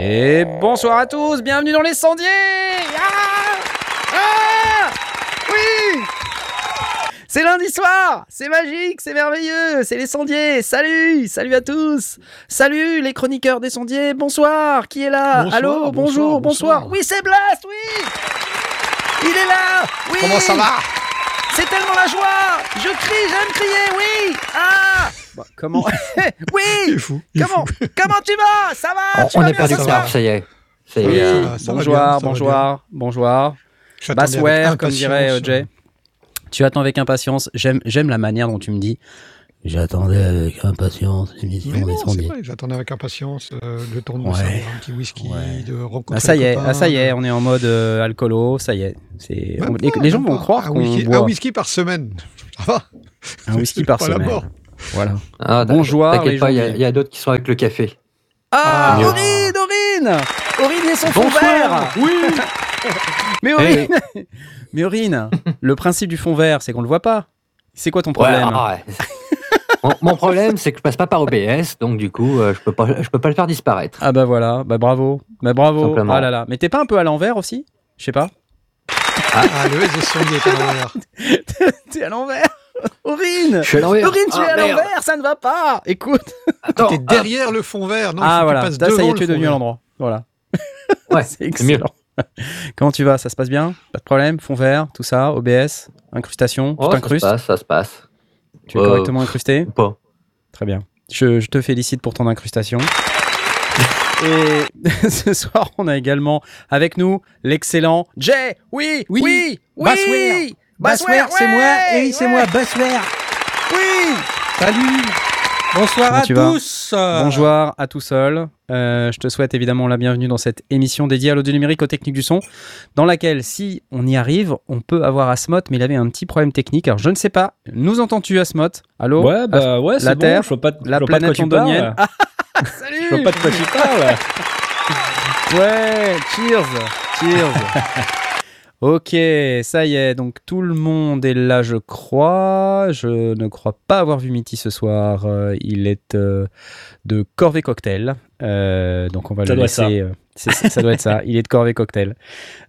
Et bonsoir à tous, bienvenue dans les sondiers ah Ah Oui C'est lundi soir. C'est magique, c'est merveilleux, c'est les sondiers. Salut Salut à tous. Salut les chroniqueurs des sondiers, bonsoir Qui est là? Bonsoir, Allô, bonjour, bonsoir. Oui, c'est Blast, oui. Il est là Oui. Comment ça va? C'est tellement la joie. Je crie, j'aime crier, oui. Ah. Bah, Comment? Oui. Il est fou. il est Comment fou. Comment tu vas? Ça va? On, Tu on vas bien? perdu soir ça y est. Ça y Oui, est, euh, ça bonjour, bien, ça va bonjour, bonjour. Bassware, comme dirait euh, Jay. Tu attends avec impatience. J'aime, j'aime la manière dont tu me dis. J'attendais avec impatience l'émission j'attendais avec impatience euh, le temps de Ouais. un petit whisky, Ouais. de rencontrer Ah ça y est, ah ça y est, on est en mode euh, alcoolo, ça y est. C'est, on- les, pas, les gens vont croire un qu'on whisky, boit un whisky par semaine. Un whisky par pas la semaine. mort. Voilà. ah, Bonjour, T'inquiète pas, il y y a, d'autres qui sont avec le café. Ah, Ah. Aurine, Aurine, Aurine et son fond vert. Oui. Mais Aurine, mais Aurine, le principe du fond vert, c'est qu'on le voit pas. C'est quoi ton problème Ouais, ah, ouais. mon, mon problème, c'est que je passe pas par OBS, donc du coup, euh, je peux pas, je peux pas le faire disparaître. Ah bah voilà, bah bravo, bah bravo. Simplement. Ah là là, mais t'es pas un peu à l'envers aussi? Je sais pas. Ah, le S de sondier est à l'envers. T'es à l'envers Aurine Je suis à l'envers. Aurine, tu Ah, es à l'envers, ça ne va pas Écoute T'es derrière le fond vert. Non, Ah voilà, tu passes là ça y est, le tu es devenu à l'endroit. Voilà, ah, ouais, c'est excellent. Comment tu vas? Ça se passe bien? Pas de problème? Fond vert, tout ça, OBS, incrustation, Oh, tu ça se t'incrustes? passe, ça se passe. Tu es Euh, correctement incrusté? pas. Très bien. Je, je te félicite pour ton incrustation. Et ce soir, on a également avec nous l'excellent Jay. Oui, oui, oui, Bassware. Bassware, c'est ouais, moi. Et oui, c'est ouais. moi, Bassware. Oui. Salut. Bonsoir Comment à tu tous. Bonjour à tout seul. Euh, je te souhaite évidemment la bienvenue dans cette émission dédiée à l'audio numérique, aux techniques du son, dans laquelle, si on y arrive, on peut avoir Asmot, mais il avait un petit problème technique. Alors, je ne sais pas. Nous entends-tu, Asmot Allô? Ouais, bah ouais, la c'est bon. Terre, je vois pas, La je vois pas de quoi planète tu parles. Salut Je vois pas de quoi tu parles. Ouais, cheers, cheers. ok, ça y est, donc tout le monde est là, je crois. Je ne crois pas avoir vu Mitty ce soir. Euh, il est euh, de Corvée Cocktail. Euh, donc on va Ça le ça. laisser. ça doit être ça. Il est de Corvée Cocktail.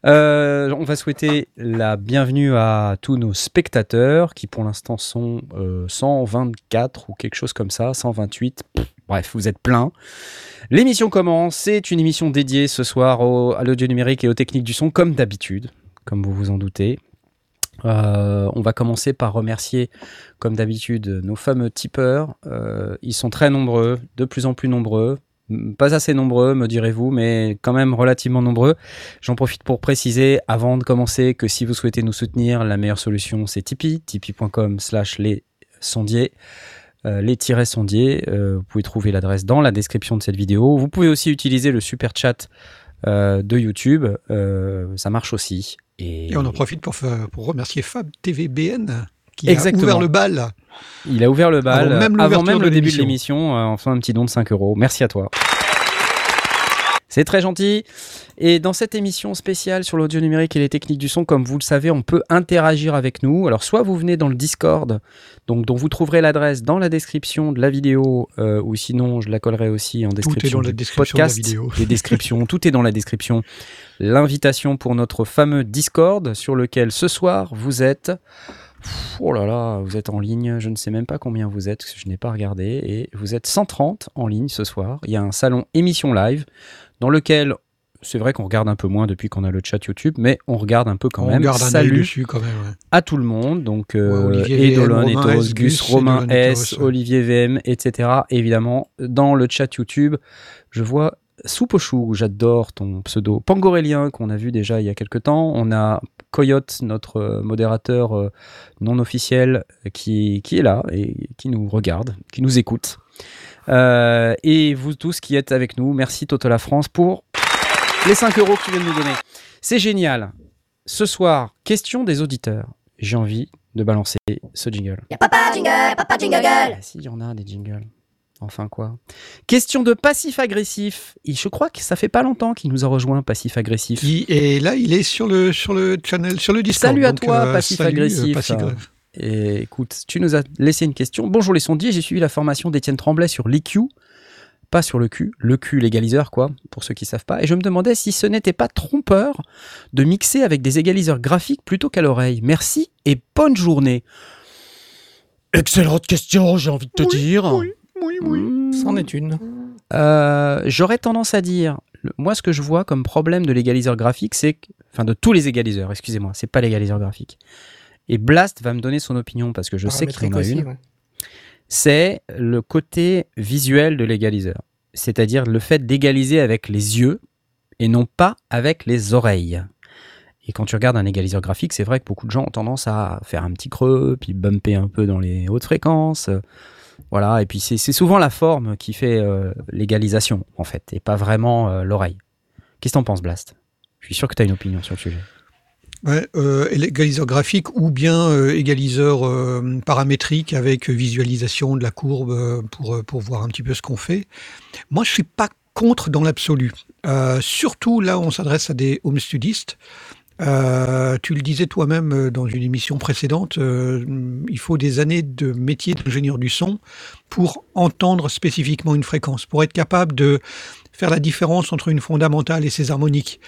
On va souhaiter la bienvenue à tous nos spectateurs qui pour l'instant sont euh, 124 ou quelque chose comme ça, 128. Pff, Bref, vous êtes plein. L'émission commence. C'est une émission dédiée ce soir au- à l'audio numérique et aux techniques du son, comme d'habitude, comme vous vous en doutez. Euh, on va commencer par remercier, comme d'habitude, nos fameux tipeurs. Euh, ils sont très nombreux, de plus en plus nombreux. Pas assez nombreux, me direz-vous, mais quand même relativement nombreux. J'en profite pour préciser, avant de commencer, que si vous souhaitez nous soutenir, la meilleure solution, c'est Tipeee, tipeee.com slash les sondiers. Euh, les tirets sondiers, vous pouvez trouver l'adresse dans la description de cette vidéo. Vous pouvez aussi utiliser le super chat de YouTube, ça marche aussi. Et, Et on en profite pour, pour remercier Fab TVBN qui Exactement. a ouvert le bal. Il a ouvert le bal Avant même euh, avant même le début de l'émission. euh, en faisant un petit don de 5 euros. Merci à toi. C'est très gentil. Et dans cette émission spéciale sur l'audio numérique et les techniques du son, comme vous le savez, on peut interagir avec nous. Alors, soit vous venez dans le Discord, donc dont vous trouverez l'adresse dans la description de la vidéo, euh, ou sinon je la collerai aussi en description dans la du description de la podcast. vidéo. Les descriptions, tout est dans la description. L'invitation pour notre fameux Discord, sur lequel ce soir vous êtes. Oh là là, vous êtes en ligne, je ne sais même pas combien vous êtes, parce que je n'ai pas regardé, et vous êtes 130 en ligne ce soir. Il y a un salon émission live dans lequel c'est vrai qu'on regarde un peu moins depuis qu'on a le chat YouTube, mais on regarde un peu quand on même. un Salut dessus quand même. ouais. à tout le monde, donc euh, Ouais, Olivier Edolan, VM, Romain Ethos, S, Gus, Romain S, ouais. Olivier VM, etc. Évidemment, dans le chat YouTube, je vois Soupe au chou, j'adore ton pseudo. Pangorélien, qu'on a vu déjà il y a quelques temps. On a Coyote, notre euh, modérateur euh, non officiel, qui, qui est là et qui nous regarde, qui nous écoute. Euh, et vous tous qui êtes avec nous, merci Toto la France pour les 5 euros que tu viens de nous donner. C'est génial. ce soir, question des auditeurs. J'ai envie de balancer ce jingle. Y'a papa jingle, papa jingle. Ah, si, il y en a des jingles. Enfin quoi. Question de passif-agressif. Et Je crois que ça fait pas longtemps qu'il nous a rejoint, passif-agressif. Qui- et là, il est sur le, sur le channel, sur le Discord. Salut à donc, toi, euh, passif salut, euh, agressif. passif-agressif. Et écoute, tu nous as laissé une question. Bonjour les sondiers, j'ai suivi la formation d'Étienne Tremblay sur l'EQ, pas sur le Q, le Q légaliseur quoi, pour ceux qui savent pas. Et je me demandais si ce n'était pas trompeur de mixer avec des égaliseurs graphiques plutôt qu'à l'oreille. Merci et bonne journée. Excellente question, j'ai envie de te dire. Oui, oui, oui. Mmh. C'en est une. Euh, J'aurais tendance à dire, le- moi ce que je vois comme problème de l'égaliseur graphique, c'est que, enfin de tous les égaliseurs, excusez-moi, c'est pas l'égaliseur graphique. Et Blast va me donner son opinion parce que je sais qu'il en a une. c'est le côté visuel de l'égaliseur. C'est-à-dire le fait d'égaliser avec les yeux et non pas avec les oreilles. Et quand tu regardes un égaliseur graphique, c'est vrai que beaucoup de gens ont tendance à faire un petit creux, puis bumper un peu dans les hautes fréquences. Voilà, et puis c'est souvent la forme qui fait euh, l'égalisation, en fait, et pas vraiment euh, l'oreille. Qu'est-ce que t'en penses, Blast? Je suis sûr que tu as une opinion sur le sujet. Ouais, euh, égaliseur graphique ou bien égaliseur paramétrique avec visualisation de la courbe pour, pour voir un petit peu ce qu'on fait. Moi, je suis pas contre dans l'absolu. Surtout là, on s'adresse à des home studistes. Euh, tu le disais toi-même euh, dans une émission précédente, euh, il faut des années de métier d'ingénieur du son pour entendre spécifiquement une fréquence, pour être capable de faire la différence entre une fondamentale et ses harmoniques.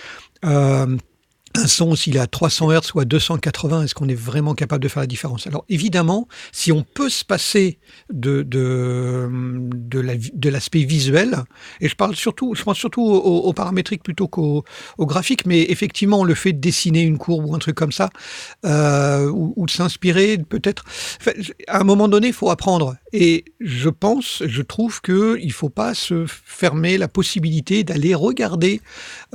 Un son, s'il est à 300 Hz ou à 280, est-ce qu'on est vraiment capable de faire la différence? Alors évidemment, si on peut se passer de, de, de, la- de l'aspect visuel, et je parle surtout, je pense surtout au, au paramétrique plutôt qu'au au graphique, mais effectivement le fait de dessiner une courbe ou un truc comme ça, euh, ou, de s'inspirer, peut-être. à un moment donné, il faut apprendre. Et je pense, je trouve que il faut pas se fermer la possibilité d'aller regarder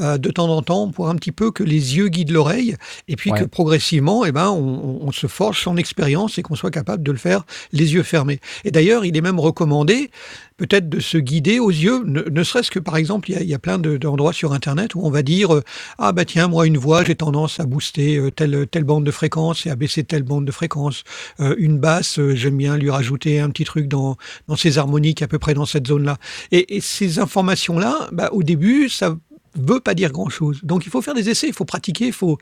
euh, de temps en temps pour un petit peu que les yeux guident l'oreille et puis Ouais. que progressivement eh ben, on, se forge son expérience et qu'on soit capable de le faire les yeux fermés. Et d'ailleurs, il est même recommandé peut-être de se guider aux yeux, ne, ne serait-ce que par exemple, il y a, il y a plein de- d'endroits sur Internet où on va dire euh, ah bah tiens moi une voix j'ai tendance à booster euh, telle telle bande de fréquence et à baisser telle bande de fréquence. Euh, une basse j'aime bien lui rajouter un petit truc dans dans ses harmoniques à peu près dans cette zone là. Et, et ces informations là, bah, au début ça veut pas dire grand chose. Donc il faut faire des essais, il faut pratiquer, il faut,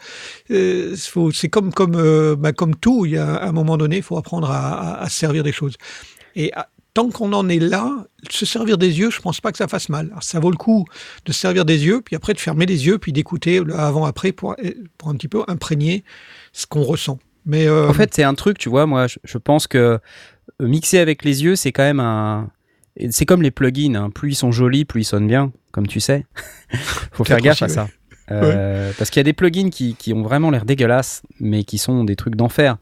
euh, c'est comme comme euh, bah, comme tout, il y a un moment donné, il faut apprendre à, à- à se servir des choses. Et à- tant qu'on en est là, se servir des yeux, je pense pas que ça fasse mal. Ça vaut le coup de se servir des yeux, puis après de fermer les yeux, puis d'écouter avant-après pour pour un petit peu imprégner ce qu'on ressent. Mais euh, En fait, c'est un truc, tu vois, moi, je, je pense que euh, mixer avec les yeux, c'est quand même un. C'est comme les plugins, hein. plus ils sont jolis, plus ils sonnent bien, comme tu sais. Faut faire gaffe aussi, à ça. Euh, Parce qu'il y a des plugins qui, qui ont vraiment l'air dégueulasses, mais qui sont des trucs d'enfer.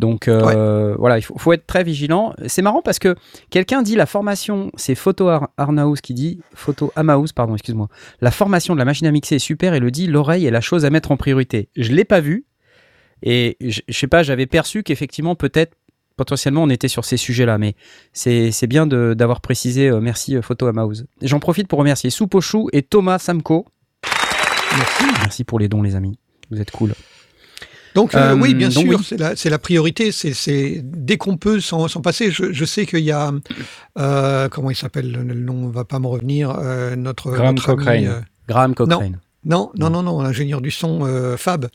Donc euh, voilà, il faut, faut être très vigilant. C'est marrant parce que quelqu'un dit la formation, c'est Photo Ar- Arnaus qui dit, Photo Amaus, pardon, excuse-moi. La formation de la machine à mixer est super et le dit, l'oreille est la chose à mettre en priorité. Je l'ai pas vu et je je sais pas, j'avais perçu qu'effectivement peut-être potentiellement on était sur ces sujets-là, mais c'est bien d'avoir précisé. euh, merci euh, Photo Amaus. J'en profite pour remercier Soupochou et Thomas Samko. merci. Merci pour les dons, les amis. Vous êtes cool. Donc euh, oui, bien donc sûr, oui. c'est la, priorité. C'est, dès qu'on peut s'en, passer. Je, je sais qu'il y a euh, comment il s'appelle le, nom va pas me revenir. notre Graham notre Cochrane. Graham Cochrane. non, non, non, non, l'ingénieur du son euh, Fab,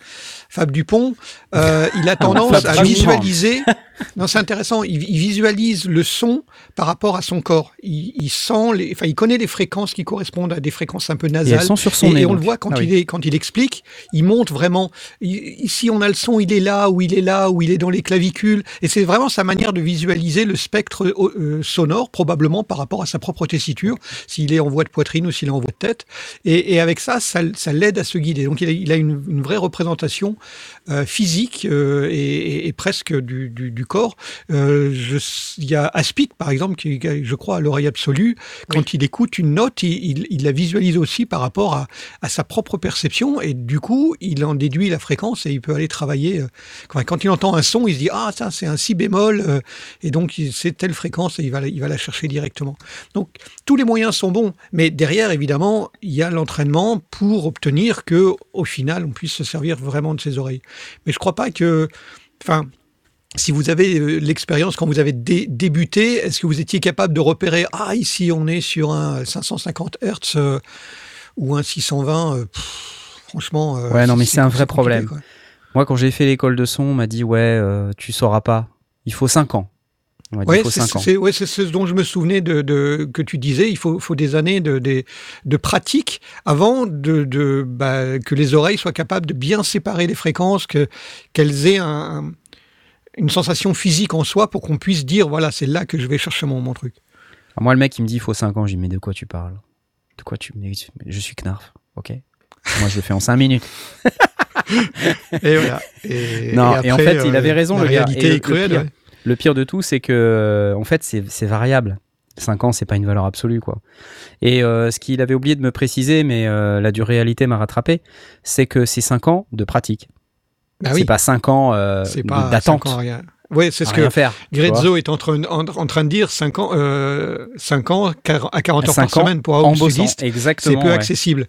Fab Dupont. euh, il a tendance à visualiser. Non, c'est intéressant. Il, il visualise le son par rapport à son corps. Il, il sent les, enfin, il connaît les fréquences qui correspondent à des fréquences un peu Et nasales. elles sont sur son Et, nez. et on le voit quand, Ah il est, quand il explique, il monte vraiment. Ici, on a le son, il est là, ou il est là, ou il est dans les clavicules. Et c'est vraiment sa manière de visualiser le spectre euh, euh, sonore, probablement par rapport à sa propre tessiture, s'il est en voix de poitrine ou s'il est en voix de tête. Et, et avec ça, ça, ça l'aide à se guider. Donc, il a, il a une, une vraie représentation euh, physique euh, et, et- presque du, du- du corps. Euh, Il y a Aspic, par exemple, qui, je crois, à l'oreille absolue. Quand il écoute une note, il, il- il la visualise aussi par rapport à, à sa propre perception. Et du coup, il en déduit la fréquence et il peut aller travailler. euh, Quand, quand il entend un son, il se dit Ah, ça, c'est un si bémol. et donc, c'est telle fréquence et il va, il va la chercher directement. Donc, tous les moyens sont bons. Mais derrière, évidemment, il y a l'entraînement pour obtenir que, au final, on puisse se servir vraiment de ses oreilles. Mais je crois pas que. Enfin. Si vous avez euh, l'expérience quand vous avez dé- débuté, est-ce que vous étiez capable de repérer ah ici on est sur un 550 Hertz euh, ou un 620 euh, pff, Franchement. euh, Ouais, non, mais c'est un vrai problème. quoi. Moi, quand j'ai fait l'école de son, on m'a dit ouais, tu sauras pas. Il faut 5 ans. On Ouais, c'est 5 ans. c'est- ouais, ce dont je me souvenais de, de- que tu disais. Il faut, faut des années de, de, de pratique avant de, de, bah, que les oreilles soient capables de bien séparer les fréquences, que qu'elles aient un- un- une sensation physique en soi pour qu'on puisse dire voilà, c'est là que je vais chercher mon, mon truc. Alors moi, le mec, il me dit il faut 5 ans. Je dis mais de quoi tu parles? De quoi tu me dis Je suis Knarf, ok? Moi, je le fais en 5 minutes. Et voilà. Et, Non, et en fait, il avait raison, La le gars. réalité le- est cruelle. le pire, ouais. Le pire de tout, c'est que, euh, en fait, c'est c'est variable. 5 ans, c'est pas une valeur absolue, quoi. Et euh, ce qu'il avait oublié de me préciser, mais euh, la dure réalité m'a rattrapé, c'est que c'est 5 ans de pratique. Bah c'est oui, pas 5 ans euh, c'est d'attente. Ouais, c'est ce que faire. Grezzo est en train, en, en train de dire 5 ans, euh, 5 ans à 40 heures par semaine pour un. C'est peu accessible.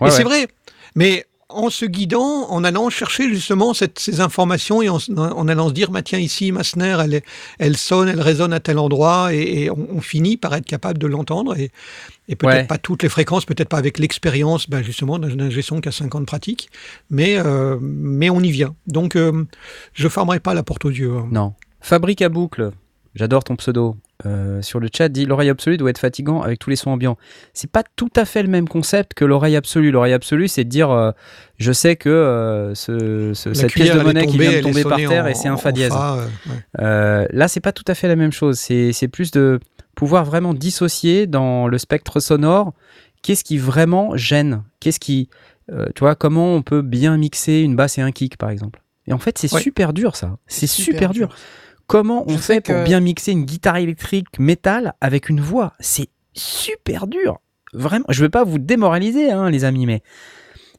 Ouais, et c'est ouais. vrai. Mais en se guidant, en allant chercher justement cette- ces informations et en, en allant se dire, bah, tiens, ici, ma snare, elle, elle sonne, elle résonne à tel endroit, et, et on, on finit par être capable de l'entendre. Et, et peut-être Ouais. pas toutes les fréquences, peut-être pas avec l'expérience, ben, justement, d'un gestion qui a 5 ans de pratique, mais, euh, mais on y vient. Donc, euh, je fermerai pas la porte aux yeux. hein. Non. Fabrique à boucle. J'adore ton pseudo. Euh, sur le chat dit l'oreille absolue doit être fatigant avec tous les sons ambiants. C'est pas tout à fait le même concept que l'oreille absolue. L'oreille absolue, c'est de dire euh, je sais que euh, ce, ce- La cette pièce de monnaie qui vient de tomber par terre en- et c'est un fa dièse. fa, ouais. Là, c'est pas tout à fait la même chose. C'est plus de pouvoir vraiment dissocier dans le spectre sonore qu'est-ce qui vraiment gêne. Qu'est-ce qui, tu vois, comment on peut bien mixer une basse et un kick, par exemple. Et en fait, c'est Ouais. super dur, ça. C'est super, dur. Comment on Je fait pour que- bien mixer une guitare électrique métal avec une voix? C'est super dur. Vraiment, je veux pas vous démoraliser, hein, les amis, mais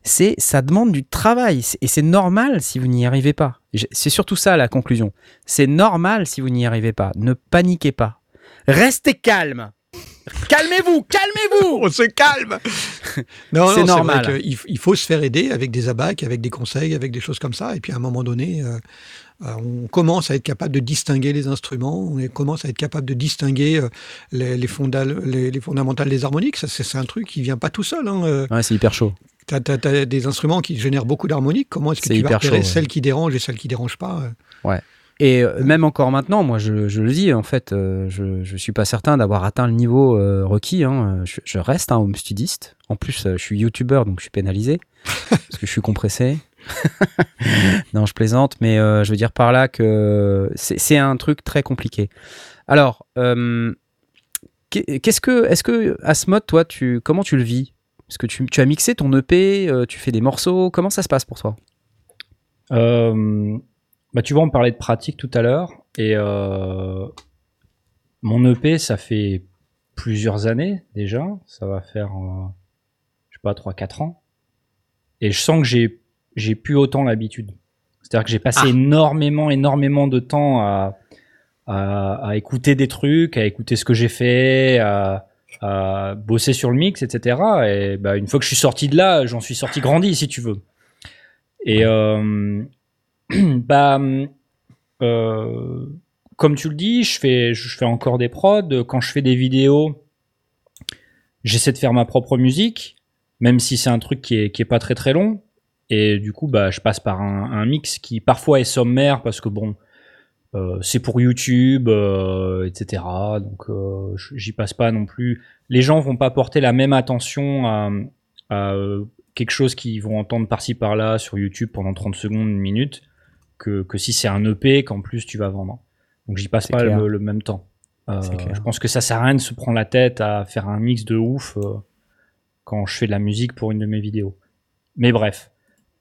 c'est ça demande du travail et c'est normal si vous n'y arrivez pas. C'est surtout ça la conclusion. C'est normal si vous n'y arrivez pas. Ne paniquez pas. Restez calme. Calmez-vous, calmez-vous. On se calme. non, C'est normal. vrai il, faut se faire aider avec des abacs, avec des conseils, avec des choses comme ça. Et puis à un moment donné, euh, on commence à être capable de distinguer les instruments. On commence à être capable de distinguer euh, les, les, les, les fondamentales des harmoniques. Ça, c'est un truc qui vient pas tout seul. Hein. Euh, Ouais, c'est hyper chaud. T'as as, des instruments qui génèrent beaucoup d'harmoniques. Comment est-ce que tu vas repérer chaud, ouais. celles qui dérangent et celles qui dérangent pas euh? Et euh, même encore maintenant, moi je, je le dis, en fait, euh, je, je suis pas certain d'avoir atteint le niveau euh, requis. hein. Je, je reste un home studiste. En plus, euh, je suis youtubeur, donc je suis pénalisé parce que je suis compressé. non, je plaisante, mais euh, je veux dire par là que c'est un truc très compliqué. Alors, euh, qu'est- qu'est-ce que, est-ce que Asmod, toi, tu, comment tu le vis? Est-ce que tu, tu as mixé ton EP, euh, tu fais des morceaux, comment ça se passe pour toi? Bah, tu vois, on parlait de pratique tout à l'heure. Et mon EP, ça fait plusieurs années déjà. Ça va faire, je sais pas, 3-4 ans. Et je sens que j'ai, j'ai plus autant l'habitude. C'est-à-dire que j'ai passé Ah. énormément, énormément de temps à, à, à écouter des trucs, à écouter ce que j'ai fait, à, à bosser sur le mix, etc. Et bah, une fois que je suis sorti de là, j'en suis sorti grandi, si tu veux. Et euh, bah, euh, comme tu le dis, je fais, je fais encore des prods. Quand je fais des vidéos, j'essaie de faire ma propre musique, même si c'est un truc qui est, qui est pas très très long. Et du coup, bah, je passe par un, un mix qui parfois est sommaire parce que bon, euh, c'est pour YouTube, euh, etc. Donc, euh, j'y passe pas non plus. Les gens vont pas porter la même attention à, à, euh, quelque chose qu'ils vont entendre par-ci par-là sur YouTube pendant 30 secondes, une minute, que, que si c'est un EP qu'en plus tu vas vendre. Donc j'y passe pas le, le même temps. Euh, je pense que ça sert à rien de se prendre la tête à faire un mix de ouf euh, quand je fais de la musique pour une de mes vidéos. Mais bref.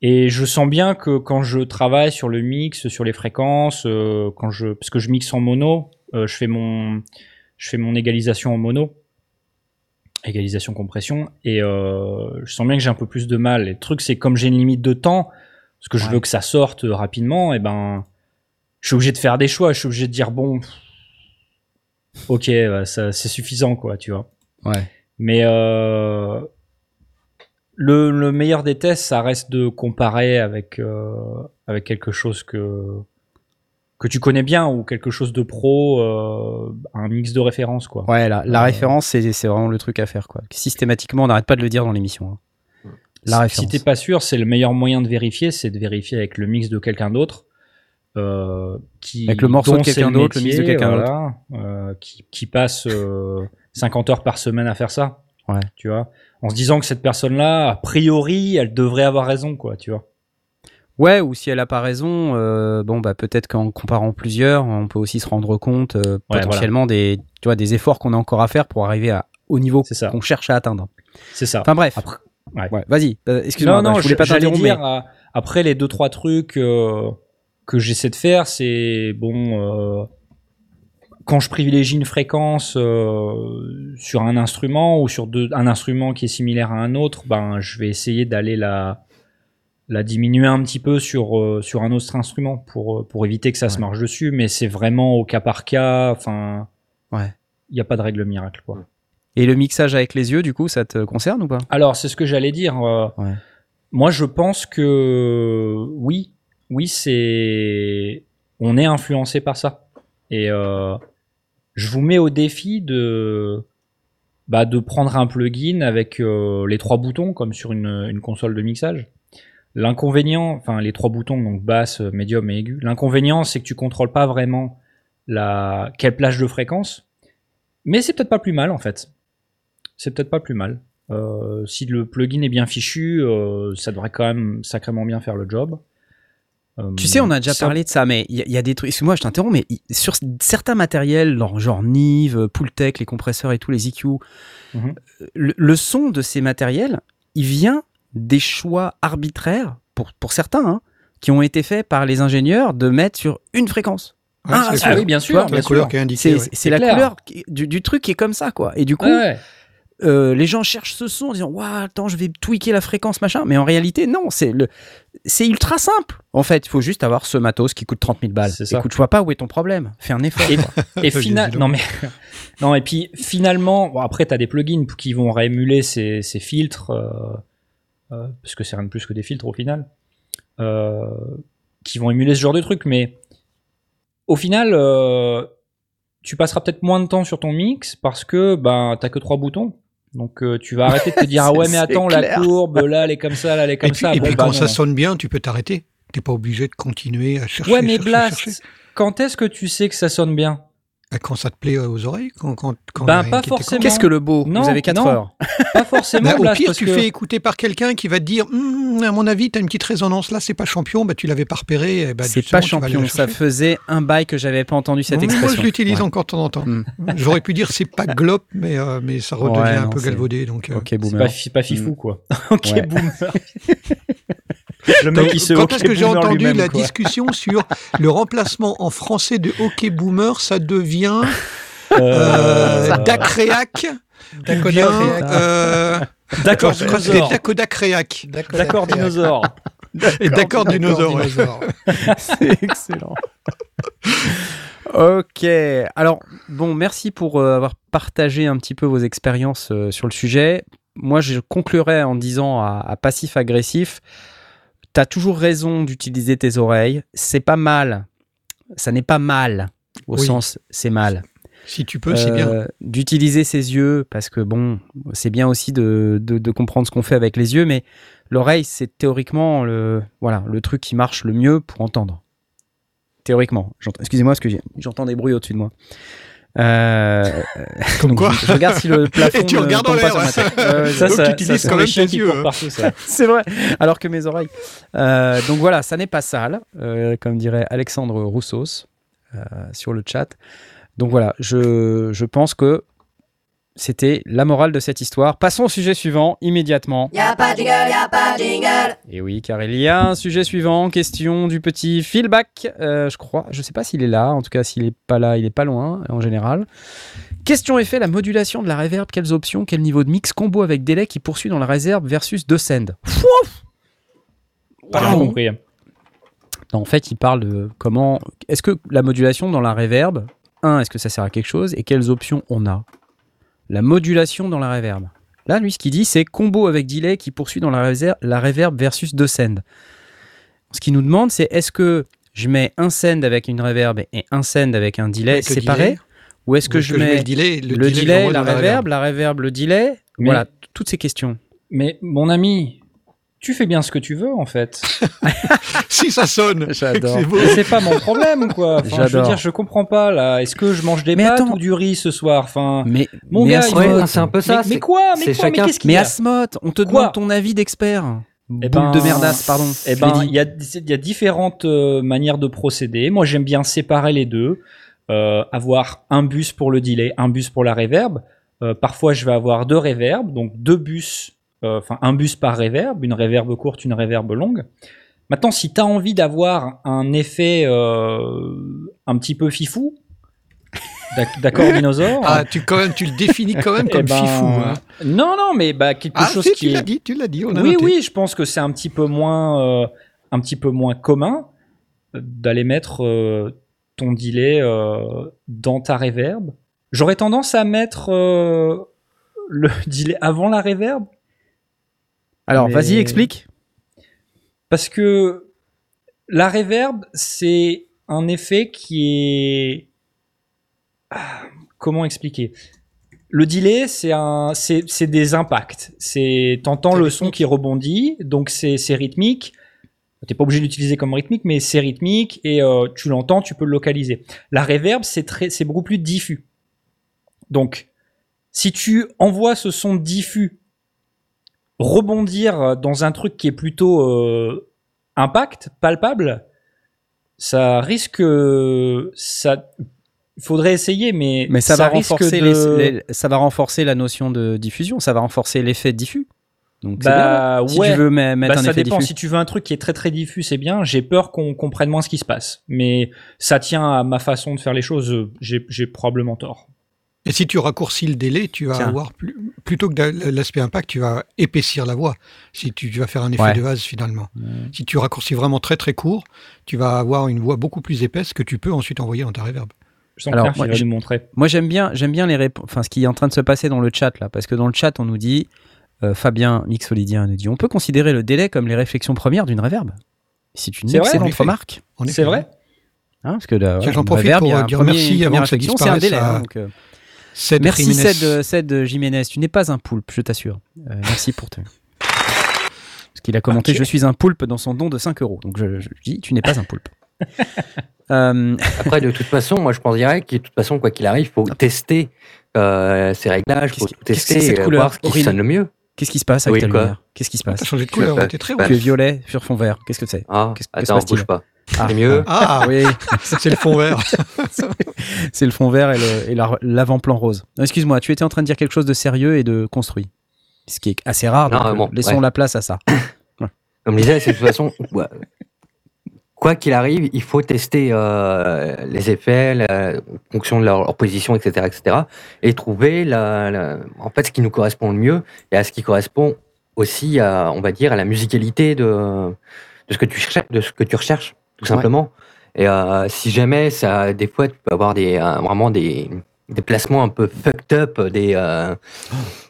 Et je sens bien que quand je travaille sur le mix, sur les fréquences, euh, quand je, parce que je mixe en mono, euh, je fais mon, je fais mon égalisation en mono, égalisation compression, et euh, je sens bien que j'ai un peu plus de mal. Et le truc, c'est comme j'ai une limite de temps, parce que je Ouais. veux que ça sorte rapidement, et ben, je suis obligé de faire des choix. Je suis obligé de dire bon, ok, bah, ça, c'est suffisant, quoi, tu vois. Ouais. Mais euh, le, le meilleur des tests, ça reste de comparer avec, euh, avec quelque chose que, que tu connais bien ou quelque chose de pro, euh, un mix de référence, quoi. Ouais, la, la Euh, référence, c'est c'est vraiment le truc à faire. Quoi. Systématiquement, on n'arrête pas de le dire dans l'émission. hein. La Si- référence. Si t'es pas sûr, c'est le meilleur moyen de vérifier, c'est de vérifier avec le mix de quelqu'un d'autre. Qui, Avec le morceau de quelqu'un d'autre, le mix de métier, quelqu'un voilà, euh, qui, qui passe euh, 50 heures par semaine à faire ça. Ouais. Tu vois, en se disant que cette personne-là, a priori, elle devrait avoir raison, quoi. Tu vois. Ouais, ou si elle a pas raison, euh, bon bah peut-être qu'en comparant plusieurs, on peut aussi se rendre compte euh, Ouais, potentiellement des, tu vois, des efforts qu'on a encore à faire pour arriver à, au niveau qu'on cherche à atteindre. C'est ça. Enfin bref. Après- ouais. Ouais, vas-y. euh, Excuse-moi. non, bah, non, je voulais pas t'interrompre. dire, mais- après les deux, trois trucs euh, que j'essaie de faire, c'est bon, quand je privilégie une fréquence euh, sur un instrument ou sur deux, un instrument qui est similaire à un autre, ben, je vais essayer d'aller la, la diminuer un petit peu sur, euh, sur un autre instrument pour, euh, pour éviter que ça se marche dessus, mais c'est vraiment au cas par cas, enfin, Ouais. il n'y a pas de règle miracle, quoi. Et le mixage avec les yeux, du coup, ça te concerne ou pas? Alors, c'est ce que j'allais dire. euh, Ouais. Moi, je pense que oui, oui, c'est. On est influencé par ça. Et euh, je vous mets au défi de. Bah, de prendre un plugin avec euh, les trois boutons, comme sur une, une console de mixage. L'inconvénient, enfin les trois boutons, donc basse, médium et aigu. L'inconvénient, c'est que tu contrôles pas vraiment la quelle plage de fréquence. Mais c'est peut-être pas plus mal en fait. C'est peut-être pas plus mal. Euh, si le plugin est bien fichu, euh, ça devrait quand même sacrément bien faire le job. Euh, Tu sais, on a déjà ça- parlé de ça, mais il y, a- il y a des trucs. Excuse-moi, je t'interromps, mais sur certains matériels, genre, genre Nive, Pultec, les compresseurs et tout, les EQ, Mhm. le, le son de ces matériels, il vient des choix arbitraires, pour, pour certains, hein, qui ont été faits par les ingénieurs de mettre sur une fréquence. Ouais, Ah, c'est Ah oui, bien sûr. bien la couleur qui est indiquée. C'est ouais. c'est c'est la clair. couleur du, du truc qui est comme ça, quoi. Et du coup, ouais. Euh, les gens cherchent ce son en disant Waouh, attends, je vais tweaker la fréquence, machin. Mais en réalité, non, c'est le, c'est ultra simple. En fait, il faut juste avoir ce matos qui coûte 30 000 balles. C'est ça. Écoute, je vois pas où est ton problème. Fais un effort. Et, et final... non mais non et puis finalement bon, après tu as des plugins qui vont réémuler ces, ces filtres euh, euh, parce que c'est rien de plus que des filtres au final euh, qui vont émuler ce genre de truc mais au final euh, tu passeras peut-être moins de temps sur ton mix parce que ben t'as que trois boutons donc euh, tu vas arrêter de te dire ah ouais mais attends la courbe là elle est comme ça là elle est Et comme puis, ça et Bon, puis bah, quand non. ça sonne bien, tu peux t'arrêter. T'es pas obligé de continuer à chercher. ouais mais chercher, Blast chercher. quand est-ce que tu sais que ça sonne bien? Quand ça te plaît aux oreilles, quand, quand, quand Ben, pas forcément. Qu'est-ce que le beau Non, Vous avez 4 non. heures. pas forcément Bah, au pire, parce tu que- fais écouter par quelqu'un qui va te dire Hum, à mon avis, tu as une petite résonance là, c'est pas champion, bah, tu l'avais pas repéré. eh ben, c'est pas champion. Ça faisait un bail que j'avais pas entendu cette expression. Moi, je l'utilise Ouais. encore de temps en temps. Hmm. J'aurais pu dire c'est pas glop, mais, euh, mais ça redevient Ouais, un non, peu galvaudé. Donc, euh, Ok, C'est pas, pas fifou, quoi. ok, boomer. Le mec, il se Quand est-ce que j'ai entendu la quoi. discussion sur le remplacement en français de hockey boomer, ça devient Euh, euh, Dacréac ou bien euh, D'accord, dinosaure. Dacodacréac. D'accord, dinosaure. D'accord, dinosaure. C'est excellent. ok. Alors, bon, merci pour euh, avoir partagé un petit peu vos expériences euh, sur le sujet. Moi, je conclurai en disant à, à passif-agressif, t'as toujours raison d'utiliser tes oreilles. C'est pas mal. Ça n'est pas mal. Au Oui. sens, c'est mal. Si tu peux, c'est bien. Euh, D'utiliser ses yeux, parce que bon, c'est bien aussi de, de, de comprendre ce qu'on fait avec les yeux, mais l'oreille, c'est théoriquement le, voilà, le truc qui marche le mieux pour entendre. Théoriquement. Excusez-moi, parce que j'entends des bruits au-dessus de moi. Euh, Comme donc, quoi je, je regarde si le plafond Et tu regardes en l'air, ouais. Euh, Ça, Donc, ça, tu ça, utilises c'est quand les même tes yeux, hein. ça. c'est vrai, alors que mes oreilles. Euh, donc voilà, ça n'est pas sale, euh, comme dirait Alexandre Roussos euh, sur le chat. Donc voilà, je, je pense que C'était la morale de cette histoire. Passons au sujet suivant immédiatement. Y a pas de jingle, y a pas de jingle. Et oui, car il y a un sujet suivant, question du petit feedback. Euh, je crois, je sais pas s'il est là, en tout cas s'il est pas là, il est pas loin en général. Question effet, la modulation de la reverb, quelles options, quel niveau de mix, combo avec délai qui poursuit dans la réserve versus descend. Pas bien Wow. compris. Non, en fait, il parle de comment. Est-ce que la modulation dans la reverb, un, est-ce que ça sert à quelque chose et quelles options on a? La modulation dans la reverb. Là, lui, ce qu'il dit, c'est combo avec delay qui poursuit dans la, la reverb versus descend. Ce qu'il nous demande, c'est est-ce que je mets un send avec une reverb et un send avec un delay Avec le séparé delay Ou est-ce que Ou je mets le delay, le, delay, delay, la reverb, la reverb, le delay? Mais- Voilà, toutes ces questions. Mais mon ami, tu fais bien ce que tu veux en fait. Si ça sonne, J'adore. c'est beau. Mais c'est pas mon problème ou quoi. Enfin, je veux J'adore. dire, je comprends pas là. Est-ce que je mange des Mais pâtes attends. ou du riz ce soir? Enfin, Mais, Mon mais gars, Ouais, c'est un peu ça. mais, mais quoi? Mais quoi? Chacun- Mais qu'est-ce qu'il mais y a? Asmod, on te Quoi? demande ton avis d'expert. Eh Boule ben, de merdasse, pardon. Eh ben, il y a, il y a différentes euh, manières de procéder. Moi, j'aime bien séparer les deux. Euh, avoir un bus pour le delay, un bus pour la reverb. Euh, parfois, je vais avoir deux reverbs, donc deux bus, enfin un bus par reverb, une reverb courte, une reverb longue. Maintenant, si tu as envie d'avoir un effet euh, un petit peu fifou, d'ac- d'accord, dinosaure Ah, tu, quand même, tu le définis quand même eh comme ben, fifou. Hein. Non, non, mais bah, quelque Ah, chose si, qui tu est l'as dit, tu l'as dit. On a oui, noté. oui, je pense que c'est un petit peu moins, euh, un petit peu moins commun euh, d'aller mettre euh, ton delay euh, dans ta reverb. J'aurais tendance à mettre euh, le delay avant la reverb Alors, mais- vas-y, explique. parce que la reverb, c'est un effet qui est Ah, comment expliquer? Le delay, c'est un, c'est, c'est des impacts. C'est, t'entends le son qui rebondit, donc c'est, c'est rythmique. T'es pas obligé d'utiliser comme rythmique, mais c'est rythmique et euh, tu l'entends, tu peux le localiser. La reverb, c'est très, c'est beaucoup plus diffus. Donc, si tu envoies ce son diffus rebondir dans un truc qui est plutôt euh, impact, palpable, ça risque, ça, faudrait essayer, mais Mais ça, va risque renforcer de- les- les- ça va renforcer la notion de diffusion, ça va renforcer l'effet diffus. Donc Bah, bien. Si ouais. tu veux me- mettre Bah, un ça effet dépend. diffus. Si tu veux un truc qui est très très diffus, c'est bien. J'ai peur qu'on comprenne moins ce qui se passe. Mais ça tient à ma façon de faire les choses. j'ai probablement tort. Et si tu raccourcis le délai, tu vas Tiens. avoir plus, plutôt que l'aspect impact, tu vas épaissir la voix. Si tu, tu vas faire un effet Ouais. de vase finalement. Si tu raccourcis vraiment très très court, tu vas avoir une voix beaucoup plus épaisse que tu peux ensuite envoyer dans ta reverb. Je sens Alors, clair moi, va je- nous montrer. Moi j'aime bien, j'aime bien les réponses. Enfin, ce qui est en train de se passer dans le chat là, parce que dans le chat on nous dit, euh, Fabien Mixolidien nous dit, on peut considérer le délai comme les réflexions premières d'une reverb. C'est une vrai, excellente remarque. C'est vrai Hein, parce que Tiens, j'en profite pour dire merci avant que ça réflexion, c'est un disparaisse délai. à- hein, donc, euh, Merci Jiménez. Ced, euh, Ced Jiménez, tu n'es pas un poulpe, je t'assure. Euh, merci pour te. Parce qu'il a commenté. Je suis un poulpe dans son don de 5 euros. Donc je, je dis Tu n'es pas un poulpe. Euh, Après, de toute façon, moi, je pense direct que de toute façon, quoi qu'il arrive, il faut tester euh, ces réglages, il faut tout tester, c'est cette et couleur voir ce qui horrible sonne le mieux. Qu'est-ce qui se passe avec Oui, ta lumière Qu'est-ce qui se passe T'as changé de couleur, t'es très rouge. Tu es violet sur fond vert. Qu'est-ce que c'est Ah, Qu'est-ce- que se attends, passe-t-il bouge pas. Ah, C'est mieux. Ah, Oui, c'est le fond vert. c'est le fond vert et le- et la- l'avant-plan rose. Non, Excuse-moi, tu étais en train de dire quelque chose de sérieux et de construit. Ce qui est assez rare. Non, donc, euh, bon, laissons ouais. la place à ça. Comme je disais, c'est de toute façon, quoi qu'il arrive, il faut tester euh, les effets, la- en fonction de leur, leur position, etc., etc., et trouver la, la- en fait ce qui nous correspond le mieux et à ce qui correspond aussi, à, on va dire, à la musicalité de, de ce que tu recherches, de ce que tu recherches, tout simplement. Et euh, si jamais ça, des fois, tu peux avoir des euh, vraiment des des placements un peu fucked up des euh,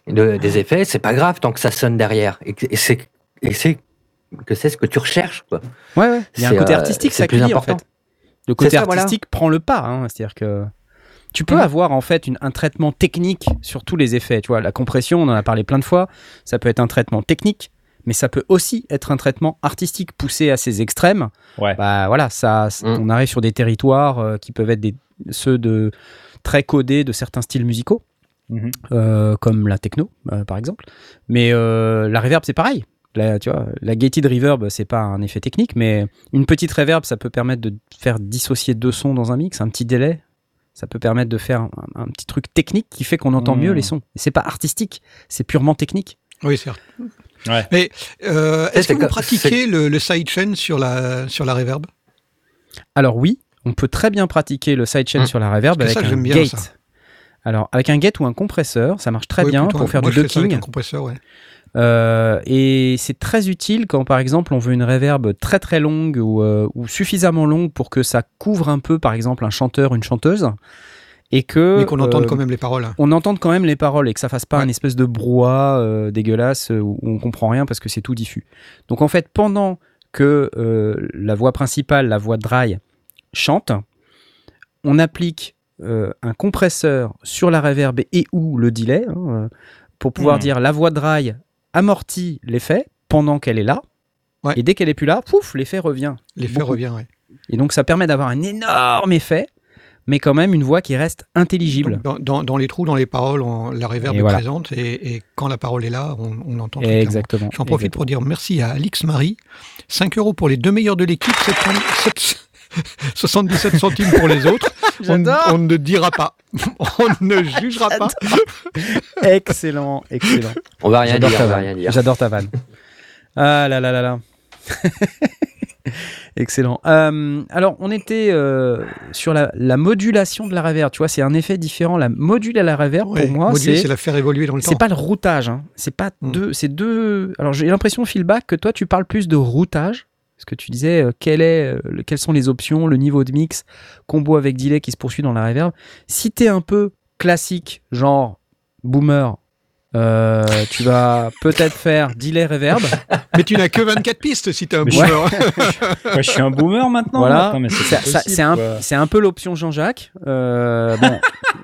de- des effets, c'est pas grave tant que ça sonne derrière et, et c'est et c'est que c'est ce que tu recherches quoi. Ouais, ouais. Il y a un côté artistique, c'est ça le plus dit en important. fait. Le côté ça, voilà. artistique prend le pas. hein. C'est-à-dire que tu peux Mhm. avoir en fait une- un traitement technique sur tous les effets. Tu vois, la compression, on en a parlé plein de fois. Ça peut être un traitement technique, mais ça peut aussi être un traitement artistique poussé à ses extrêmes. Ouais. Bah voilà, ça, Mhm. on arrive sur des territoires euh, qui peuvent être des, ceux de très codés de certains styles musicaux. Mhm. euh, comme la techno euh, par exemple. Mais euh, la reverb c'est pareil. La, tu vois, la gated reverb c'est pas un effet technique, mais une petite reverb ça peut permettre de faire dissocier deux sons dans un mix, un petit délai. Ça peut permettre de faire un, un petit truc technique qui fait qu'on entend Mmh. mieux les sons. C'est pas artistique, c'est purement technique. Oui, certes. Ouais. Mais euh, est-ce que vous que- pratiquez le, le sidechain sur la, sur la reverb? Alors oui, on peut très bien pratiquer le sidechain Mmh. sur la reverb avec ça, un j'aime bien, gate. ça. Alors avec un gate ou un compresseur, ça marche très Oui, bien plutôt, pour faire moi, du je fais ça avec ducking. un compresseur, ouais. Euh, et c'est très utile quand par exemple on veut une reverb très très longue ou, euh, ou suffisamment longue pour que ça couvre un peu par exemple un chanteur, une chanteuse et que Mais qu'on entende euh, quand même les paroles. on entende quand même les paroles et que ça fasse pas Ouais. un espèce de brouhaha euh, dégueulasse euh, où on comprend rien parce que c'est tout diffus. Donc en fait, pendant que euh, la voix principale, la voix dry, chante, on applique un compresseur sur la reverb et ou le delay hein, pour pouvoir Mhm. dire la voix dry amortit l'effet pendant qu'elle est là. Ouais. Et dès qu'elle est plus là, pouf, l'effet revient. L'effet revient, ouais. Et donc ça permet d'avoir un énorme effet, mais quand même une voix qui reste intelligible. Dans, dans- dans les trous, dans les paroles, on- la reverb Et est voilà. présente et, et quand la parole est là, on, on l'entend. Exactement. J'en profite pour dire merci à Alix Marie. 5 euros pour les deux meilleurs de l'équipe, 7, 7 77 centimes pour les autres. On, on ne dira pas. On ne jugera pas. Excellent, excellent. On va rien dire. J'adore ta vanne. Ah là là là là. Excellent. Euh, alors, on était euh, sur la, la modulation de la reverb. Tu vois, c'est un effet différent. La module à la reverb, Ouais, pour moi, c'est la faire évoluer dans le temps. c'est pas le routage. Hein. C'est pas Mm. deux. C'est deux. Alors, j'ai l'impression, feedback, que toi, tu parles plus de routage. Parce que tu disais euh, quel est, le- quelles sont les options, le niveau de mix, combo avec delay qui se poursuit dans la reverb. Si t'es un peu classique, genre boomer, euh, tu vas peut-être faire delay reverb. Mais tu n'as que 24 pistes si t'es un Mais boomer. Ouais, je suis un boomer maintenant. Voilà, mais c'est un, peu l'option Jean-Jacques. Euh, bon,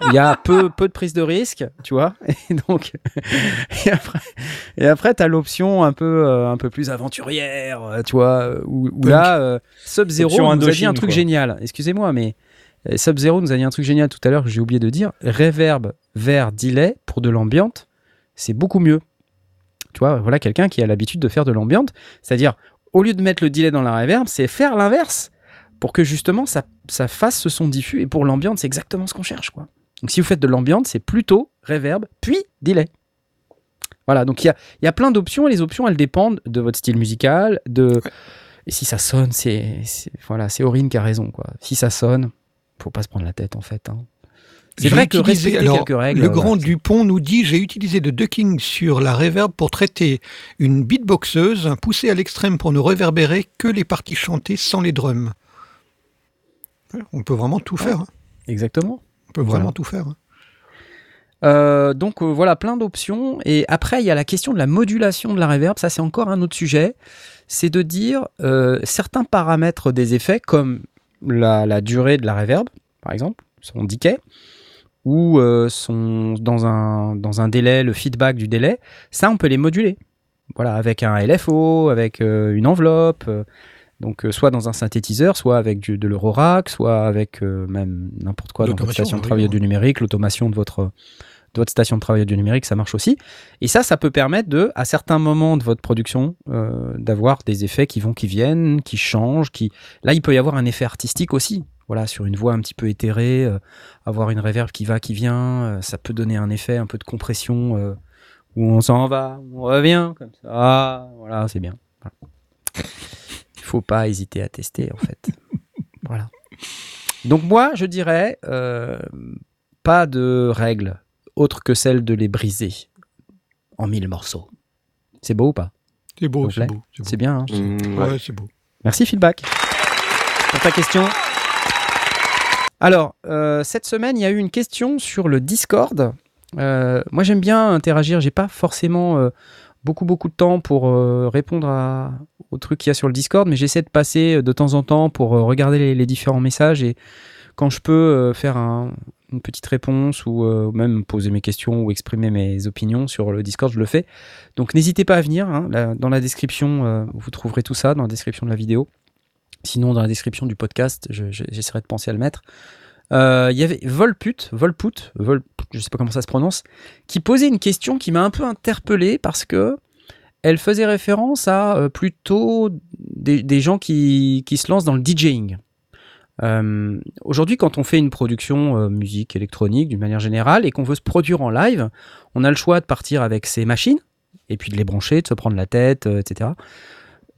il y a peu, peu de prise de risque, tu vois. Et donc, et après, et après tu as l'option un peu, euh, un peu plus aventurière, euh, tu vois, où, là, euh, Sub-Zero nous a dit un truc quoi. génial. Excusez-moi, mais Sub-Zero nous a dit un truc génial tout à l'heure que j'ai oublié de dire. Reverb vers delay pour de l'ambiante, c'est beaucoup mieux. Tu vois, voilà quelqu'un qui a l'habitude de faire de l'ambiante, c'est-à-dire au lieu de mettre le delay dans la reverb, c'est faire l'inverse pour que justement ça, ça fasse ce son diffus. Et pour l'ambiante, c'est exactement ce qu'on cherche. Quoi. Donc si vous faites de l'ambiante, c'est plutôt reverb, puis delay. Voilà, donc il y a, y a plein d'options et les options, elles dépendent de votre style musical, de... Et si ça sonne, c'est c'est- voilà, c'est Aurine qui a raison. Quoi. Si ça sonne, faut pas se prendre la tête en fait. hein. C'est vrai que utilisé- respecter alors, quelques règles... Le grand Dupont nous dit j'ai utilisé de ducking sur la reverb pour traiter une beatboxeuse, poussée à l'extrême pour ne réverbérer que les parties chantées sans les drums. On peut vraiment tout faire. hein. Exactement. On peut Voilà. vraiment tout faire. hein. Euh, donc euh, voilà, plein d'options. Et après, il y a la question de la modulation de la reverb. Ça, c'est encore un autre sujet. C'est de dire euh, certains paramètres des effets, comme la, la durée de la reverb, par exemple, son decay, ou euh, son, dans, un, dans un délai, le feedback du délai, ça, on peut les moduler. Voilà, avec un LFO, avec euh, une enveloppe. euh, donc, soit dans un synthétiseur, soit avec du, de l'Eurorack, soit avec même n'importe quoi dans votre station de travail oui. du numérique, l'automation de votre, de votre station de travail du numérique, ça marche aussi. Et ça, ça peut permettre de, à certains moments de votre production, d'avoir des effets qui vont, qui viennent, qui changent, qui. Là, il peut y avoir un effet artistique aussi. Voilà, sur une voix un petit peu éthérée, euh, avoir une reverb qui va, qui vient, euh, ça peut donner un effet un peu de compression euh, où on s'en va, on revient comme ça. Ah, voilà, c'est bien. Voilà. Il faut pas hésiter à tester en fait. voilà. Donc moi, je dirais euh, pas de règles autres que celle de les briser en mille morceaux. C'est beau ou pas? C'est beau, c'est beau. C'est beau. C'est bien. hein? Mmh, ouais. Ouais, c'est beau. Merci Feedback pour ta question. Alors, euh, cette semaine, il y a eu une question sur le Discord. Euh, moi, j'aime bien interagir. J'ai pas forcément euh, beaucoup, beaucoup de temps pour répondre aux trucs qu'il y a sur le Discord, mais j'essaie de passer de temps en temps pour regarder les, différents messages et quand je peux faire un- une petite réponse ou même poser mes questions ou exprimer mes opinions sur le Discord, je le fais. Donc, n'hésitez pas à venir. hein. Dans la description, vous trouverez tout ça dans la description de la vidéo. Sinon, dans la description du podcast, je- je- j'essaierai de penser à le mettre. Euh, Il y avait Volput, Volput, Vol, je sais pas comment ça se prononce, qui posait une question qui m'a un peu interpellé parce que elle faisait référence à euh, plutôt des, gens qui, qui se lancent dans le DJing. Euh, Aujourd'hui, quand on fait une production musique électronique d'une manière générale et qu'on veut se produire en live, on a le choix de partir avec ses machines et puis de les brancher, de se prendre la tête, etc.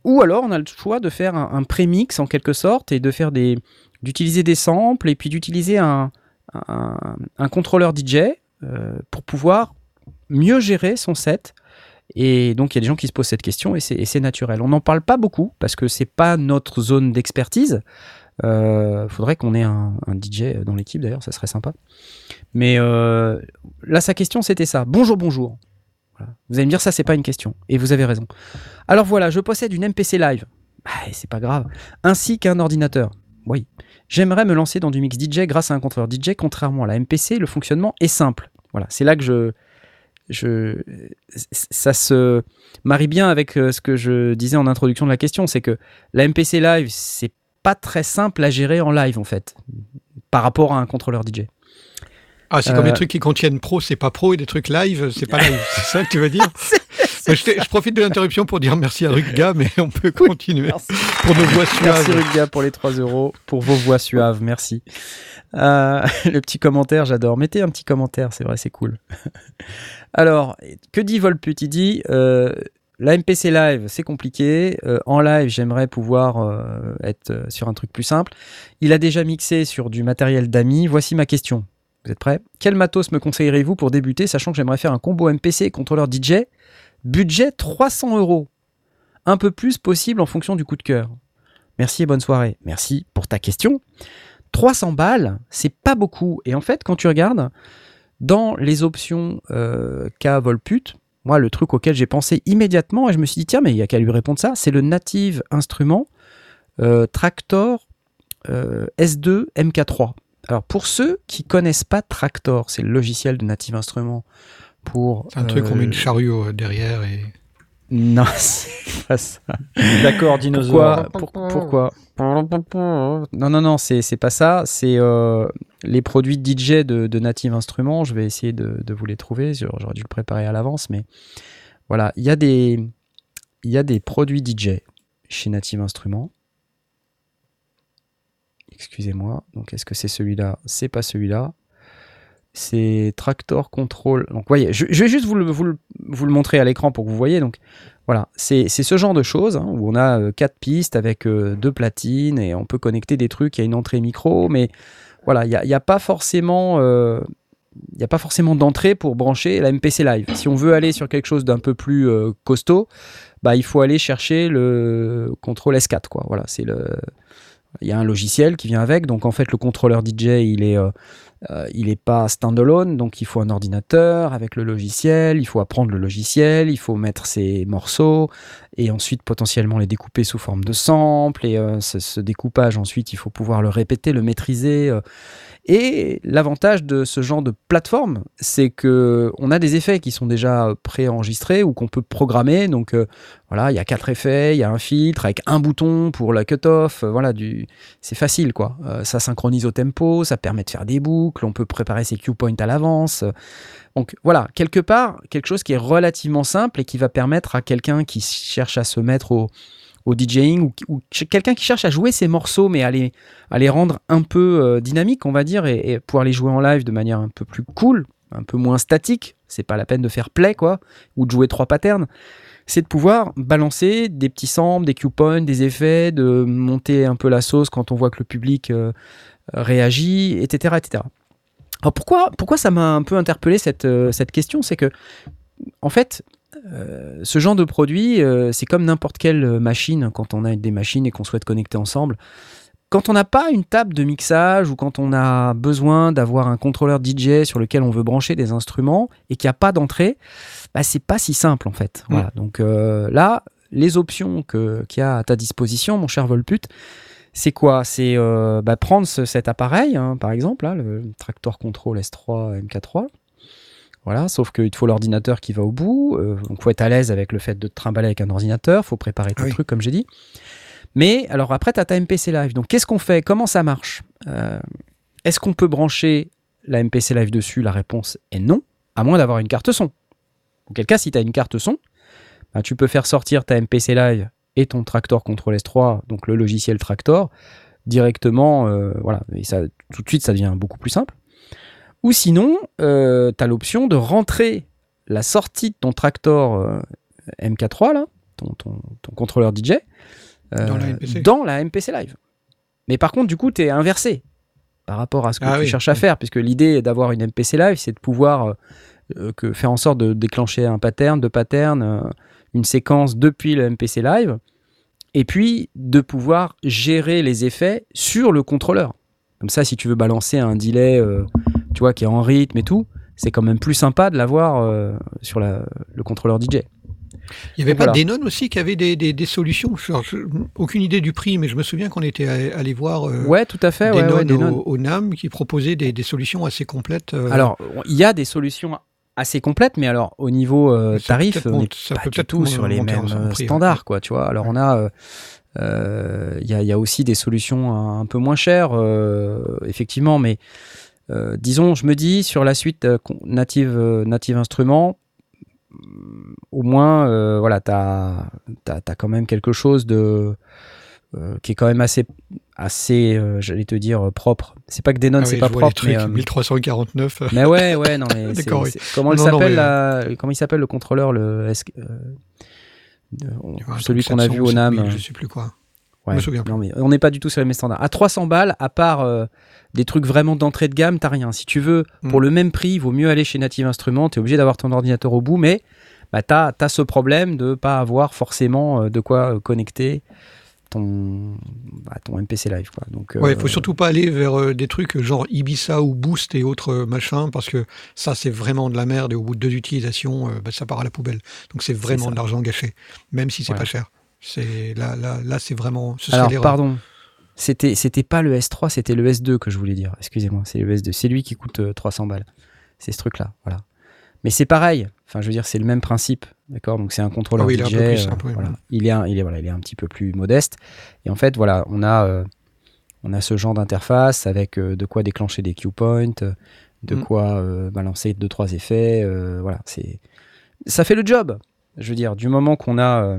Ou alors on a le choix de faire un, prémix en quelque sorte et de faire des, d'utiliser des samples et puis d'utiliser un, un, contrôleur DJ euh, pour pouvoir mieux gérer son set. Et donc il y a des gens qui se posent cette question et c'est naturel. On n'en parle pas beaucoup parce que c'est pas notre zone d'expertise. Euh, faudrait qu'on ait un, un DJ dans l'équipe d'ailleurs, ça serait sympa. Mais euh, là, sa question c'était ça. Bonjour, bonjour. Vous allez me dire ça, c'est pas une question. Et vous avez raison. Alors voilà, je possède une MPC Live. Bah, c'est pas grave. Ainsi qu'un ordinateur. Oui. J'aimerais me lancer dans du mix DJ grâce à un contrôleur DJ. Contrairement à la MPC, le fonctionnement est simple. Voilà, c'est là que je, je, ça se marie bien avec euh, ce que je disais en introduction de la question, c'est que la MPC Live, c'est pas très simple à gérer en live en fait, par rapport à un contrôleur DJ. Ah, c'est comme Euh, les trucs qui contiennent pro, c'est pas pro, et des trucs live, c'est pas live. c'est ça que tu veux dire je, t'ai- je profite de l'interruption pour dire merci à Rugga, mais on peut continuer Merci. pour nos voix Merci suaves. Rugga pour les 3 euros, pour vos voix suaves, merci. Euh, le petit commentaire, j'adore. Mettez un petit commentaire, c'est vrai, c'est cool. Alors, que dit Volput? Il dit euh, la MPC Live, c'est compliqué. Euh, en live, j'aimerais pouvoir euh, être euh, sur un truc plus simple. Il a déjà mixé sur du matériel d'amis. Voici ma question. Vous êtes prêts? Quel matos me conseillerez-vous pour débuter, sachant que j'aimerais faire un combo MPC et contrôleur DJ Budget 300 euros. Un peu plus possible en fonction du coup de cœur. Merci et bonne soirée. Merci pour ta question. 300 balles, c'est pas beaucoup. Et en fait, quand tu regardes dans les options euh, qu'a Volput, moi, le truc auquel j'ai pensé immédiatement, et je me suis dit, tiens, mais il y a qu'à lui répondre ça, c'est le Native Instrument euh, Tractor euh, S2 MK3. Alors, pour ceux qui connaissent pas Tractor, c'est le logiciel de Native Instrument pour. C'est un truc, on met euh, une chariot euh, derrière et. Non, c'est pas ça. D'accord, dinosaure. Pourquoi, pour- pourquoi Non, non, non, c'est c'est pas ça. C'est euh, les produits DJ de, de Native Instruments. Je vais essayer de, de vous les trouver. J'aurais j'aurais dû le préparer à l'avance, mais voilà, il y a des il y a des produits DJ chez Native Instruments. Excusez-moi. Donc, est-ce que c'est celui-là? C'est pas celui-là. C'est Tractor Control. Donc, voyez, je, vais juste vous le, montrer à l'écran pour que vous voyez. Donc, voilà, c'est ce genre de choses hein, où on a euh, quatre pistes avec euh, deux platines et on peut connecter des trucs. Il y a une entrée micro, mais voilà, il n'y euh, a pas forcément d'entrée pour brancher la MPC Live. Si on veut aller sur quelque chose d'un peu plus costaud, bah, il faut aller chercher le contrôle S4. Quoi. Voilà, c'est le, il y a un logiciel qui vient avec. Donc en fait, le contrôleur DJ, il est euh, euh, il n'est pas standalone, donc il faut un ordinateur avec le logiciel, il faut apprendre le logiciel, il faut mettre ses morceaux et ensuite potentiellement les découper sous forme de sample. Et euh, ce, découpage, ensuite, il faut pouvoir le répéter, le maîtriser. Et l'avantage de ce genre de plateforme, c'est que on a des effets qui sont déjà préenregistrés ou qu'on peut programmer. Donc voilà, il y a quatre effets, il y a un filtre avec un bouton pour la cut-off. euh, voilà, du, c'est facile quoi. Euh, ça synchronise au tempo, ça permet de faire des boucles, on peut préparer ses cue points à l'avance. Donc voilà, quelque part, quelque chose qui est relativement simple et qui va permettre à quelqu'un qui cherche à se mettre au, DJing ou, quelqu'un qui cherche à jouer ses morceaux mais à les, à les rendre un peu euh, dynamiques, on va dire, et, et pouvoir les jouer en live de manière un peu plus cool, un peu moins statique. C'est pas la peine de faire play quoi, ou de jouer trois patterns c'est de pouvoir balancer des petits samples, des cue points, des effets, de monter un peu la sauce quand on voit que le public euh, réagit, etc., etc. Alors pourquoi, pourquoi ça m'a un peu interpellé cette, euh, question? C'est que, en fait, euh, ce genre de produit, c'est comme n'importe quelle machine, quand on a des machines et qu'on souhaite connecter ensemble. Quand on n'a pas une table de mixage ou quand on a besoin d'avoir un contrôleur DJ sur lequel on veut brancher des instruments et qu'il n'y a pas d'entrée, bah, c'est pas si simple en fait. Voilà. Donc euh, là, les options que- qu'il y a à ta disposition, mon cher Volput, c'est quoi? C'est euh, bah, prendre ce- cet appareil, hein, par exemple, là, le Tractor Control S3 MK3. Voilà, sauf qu'il te faut l'ordinateur qui va au bout. euh, donc, faut être à l'aise avec le fait de te trimballer avec un ordinateur. faut préparer tout le oui. truc, comme j'ai dit. Mais alors après, tu as ta MPC Live. Donc, qu'est-ce qu'on fait? Comment ça marche? Euh, Est-ce qu'on peut brancher la MPC Live dessus? La réponse est non, à moins d'avoir une carte son. Auquel cas, si tu as une carte son, bah, tu peux faire sortir ta MPC Live et ton Tractor Control S3, donc le logiciel Tractor, directement, euh, voilà, et ça, tout de suite, ça devient beaucoup plus simple. Ou sinon, tu as l'option de rentrer la sortie de ton Tractor euh, MK3, là, ton, contrôleur DJ, euh, Dans la MPC. dans la MPC Live. Mais par contre, du coup, tu es inversé par rapport à ce que Ah tu oui, cherches à faire, puisque l'idée d'avoir une MPC Live, c'est de pouvoir euh, euh, que, faire en sorte de déclencher un pattern, deux patterns, euh, une séquence depuis le MPC Live, et puis de pouvoir gérer les effets sur le contrôleur. Comme ça, si tu veux balancer un delay, euh, tu vois, qui est en rythme et tout, c'est quand même plus sympa de l'avoir euh, sur la- le contrôleur DJ. Il y avait Donc pas voilà. Denon aussi qui avait des, des- des solutions. Alors, je- aucune idée du prix, mais je me souviens qu'on était allé voir euh, Ouais, tout à fait. Ouais, Denon ouais, Denon. au, au NAM qui proposait des, des solutions assez complètes. euh, Alors, il y a des solutions assez complètes, mais alors au niveau euh, tarif, on n'est pas peut du tout sur les mêmes euh, prix, ouais. standards, quoi. Tu vois. Alors on a, euh, euh, il y, a, il y a aussi des solutions un, un peu moins chères, euh, effectivement, mais euh, disons, je me dis sur la suite native native instrument, hum, au moins, euh, voilà, t'as as, quand même quelque chose de euh, qui est quand même assez assez, euh, j'allais te dire euh, propre. C'est pas que Denon ah c'est oui, pas vois les propre, trucs, euh, 1349. euh, mais ouais, ouais, non, mais c'est- c'est- comment il Non, non, s'appelle mais- la- comment il s'appelle le contrôleur le euh, euh, celui qu'on a 700, vu au NAM. 7000, euh, Je sais plus quoi. ouais. me. Non, mais on n'est pas du tout sur les mêmes standards. À 300 balles, à part euh, des trucs vraiment d'entrée de gamme, t'as rien. Si tu veux, pour Mm. le même prix, il vaut mieux aller chez Native Instruments. T'es obligé d'avoir ton ordinateur au bout, mais bah, t'as as ce problème de pas avoir forcément euh, de quoi euh, connecter ton, bah, ton MPC Live. Quoi. Donc, Ouais, euh, il faut surtout pas aller vers euh, des trucs genre Ibiza ou Boost et autres euh, machins, parce que ça, c'est vraiment de la merde, et au bout de deux utilisations, bah, ça part à la poubelle. Donc c'est vraiment de l'argent gâché, même si c'est Voilà. pas cher. C'est là, là, là, c'est vraiment. Ce Alors, pardon. C'était, c'était pas le S3, c'était le S2 que je voulais dire. Excusez-moi, c'est le S2. C'est lui qui coûte euh, 300 balles. C'est ce truc-là, voilà. Mais c'est pareil. Enfin, je veux dire, c'est le même principe, d'accord? Donc c'est un contrôleur Ah oui, il est un peu plus euh, voilà. Il est, un, il est, voilà, il est un petit peu plus modeste. Et en fait, voilà, on a, euh, on a ce genre d'interface avec euh, de quoi déclencher des cue points, euh, de Mm. quoi balancer deux trois effets. voilà, c'est, ça fait le job. Je veux dire, du moment qu'on a,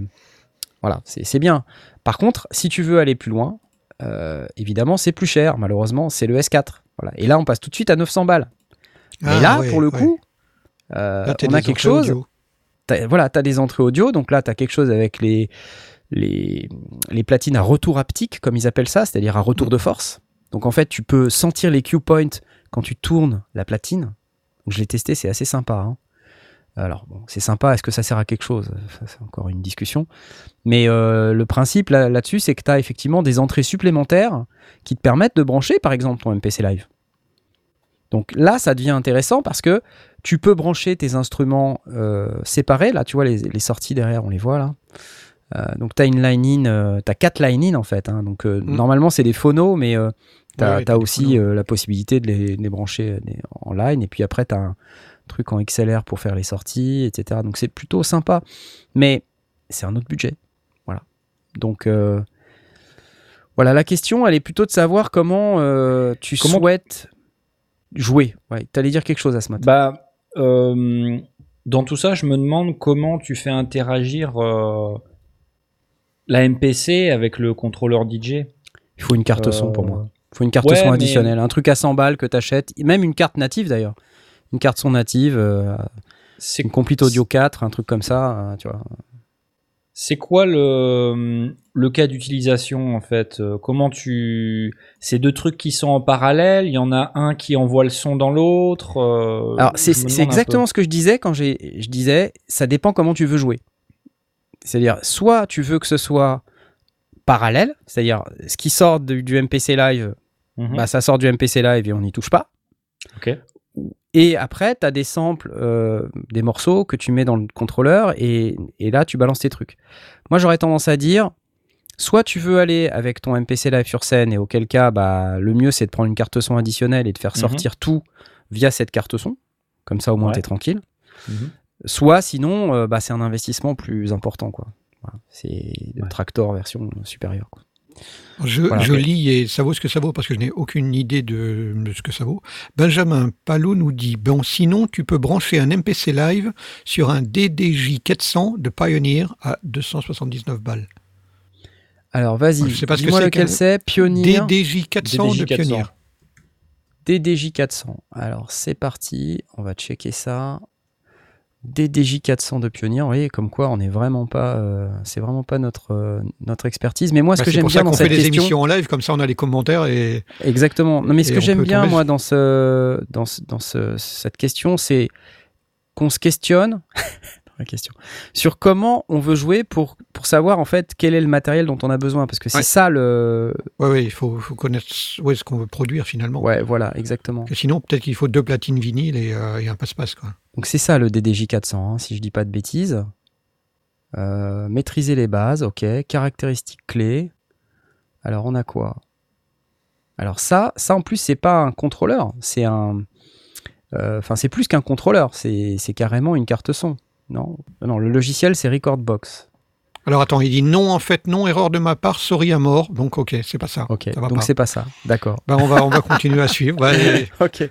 voilà, c'est, c'est bien. Par contre, si tu veux aller plus loin, évidemment, c'est plus cher. Malheureusement, c'est le S4. Voilà. Et là, on passe tout de suite à 900 balles. Mais Ah, là, pour le coup, euh, Là, on a quelque chose. voilà, tu as des entrées audio. Donc là, tu as quelque chose avec les, les, les platines à retour haptique, comme ils appellent ça, c'est-à-dire à retour de force. Donc en fait, tu peux sentir les cue points quand tu tournes la platine. Donc, je l'ai testé, c'est assez sympa. hein. Alors, bon, c'est sympa, est-ce que ça sert à quelque chose? Ça, C'est encore une discussion. Mais euh, le principe là- là-dessus, c'est que tu as effectivement des entrées supplémentaires qui te permettent de brancher, par exemple, ton MPC Live. Donc là, ça devient intéressant parce que tu peux brancher tes instruments euh, séparés. Là, tu vois, les, les sorties derrière, on les voit là. Euh, donc, tu as une line-in, euh, tu as quatre line-in en fait. hein. Donc, euh, Mm. normalement, c'est des phonos, mais tu as, Ouais, aussi euh, la possibilité de les, de les brancher en line. Et puis après, tu as un truc en XLR pour faire les sorties, etc. Donc, c'est plutôt sympa. Mais c'est un autre budget. Voilà. Donc, euh, voilà, la question, elle est plutôt de savoir comment euh, tu Comment- souhaites jouer. Ouais, tu allais dire quelque chose à ce matin. Bah, euh, dans tout ça, je me demande comment tu fais interagir euh, la MPC avec le contrôleur DJ. Il faut une carte Euh, son pour moi. Il faut une carte ouais, son mais- additionnelle. Un truc à 100 balles que tu achètes. Même une carte native d'ailleurs. Une carte son native, euh, C'est une Complete Audio 4, un truc comme ça. euh, tu vois. C'est quoi le, le cas d'utilisation en fait Euh, Comment tu ces deux trucs qui sont en parallèle Il y en a un qui envoie le son dans l'autre. euh, Alors, c'est exactement ce que je disais quand j'ai- je disais ça dépend comment tu veux jouer. C'est-à-dire, soit tu veux que ce soit parallèle, c'est-à-dire ce qui sort du, du MPC Live, Mhm. bah, ça sort du MPC Live et on n'y touche pas. Ok. Et après, tu as des samples, euh, des morceaux que tu mets dans le contrôleur et, et là, tu balances tes trucs. Moi, j'aurais tendance à dire, soit tu veux aller avec ton MPC Live sur scène et auquel cas, bah, le mieux, c'est de prendre une carte son additionnelle et de faire Mhm. sortir tout via cette carte son. Comme ça, au moins, Ouais. tu es tranquille. Mhm. Soit, sinon, euh, bah, c'est un investissement plus important. quoi. Voilà. C'est le Ouais. Tractor version supérieure. quoi. Je, Voilà. je lis et ça vaut ce que ça vaut parce que je n'ai aucune idée de, de ce que ça vaut. Benjamin Palot nous dit Bon, sinon, tu peux brancher un MPC Live sur un DDJ 400 de Pioneer à 279 balles. Alors vas-y, Je sais pas ce que dis-moi c'est lequel c'est. Pionnier. DDJ 400 de DDJ 400. Pionnier. DDJ 400. Alors c'est parti, on va checker ça. DDJ 400 de Pionnier, vous voyez, comme quoi on n'est vraiment pas, euh, c'est vraiment pas notre euh, notre expertise. Mais moi, ce Bah, que c'est j'aime pour bien ça dans qu'on fait cette des question, émissions en live, comme ça on a les commentaires et exactement. Non, mais ce que j'aime bien tomber moi dans ce dans ce- dans ce- cette question, c'est qu'on se questionne question sur comment on veut jouer pour pour savoir en fait quel est le matériel dont on a besoin, parce que c'est Ouais. ça le, ouais, ouais, il faut, faut connaître ouais, ce qu'on veut produire finalement. ouais, voilà, exactement. Que sinon, peut-être qu'il faut deux platines vinyle et, euh, et un passe-passe. Quoi. Donc c'est ça le DDJ 400, hein, si je dis pas de bêtises. Euh, maîtriser les bases, ok. Caractéristiques clés. Alors on a quoi? Alors ça, ça en plus c'est pas un contrôleur, c'est un, euh, enfin c'est plus qu'un contrôleur, c'est c'est carrément une carte son. Non, non, le logiciel c'est Recordbox. Alors attends, il dit non, en fait, non, erreur de ma part, sorry à mort. Donc ok, c'est pas ça. Ok, Ça donc c'est pas ça. D'accord. Bah, on, va, on va continuer à suivre. Ouais, Ok,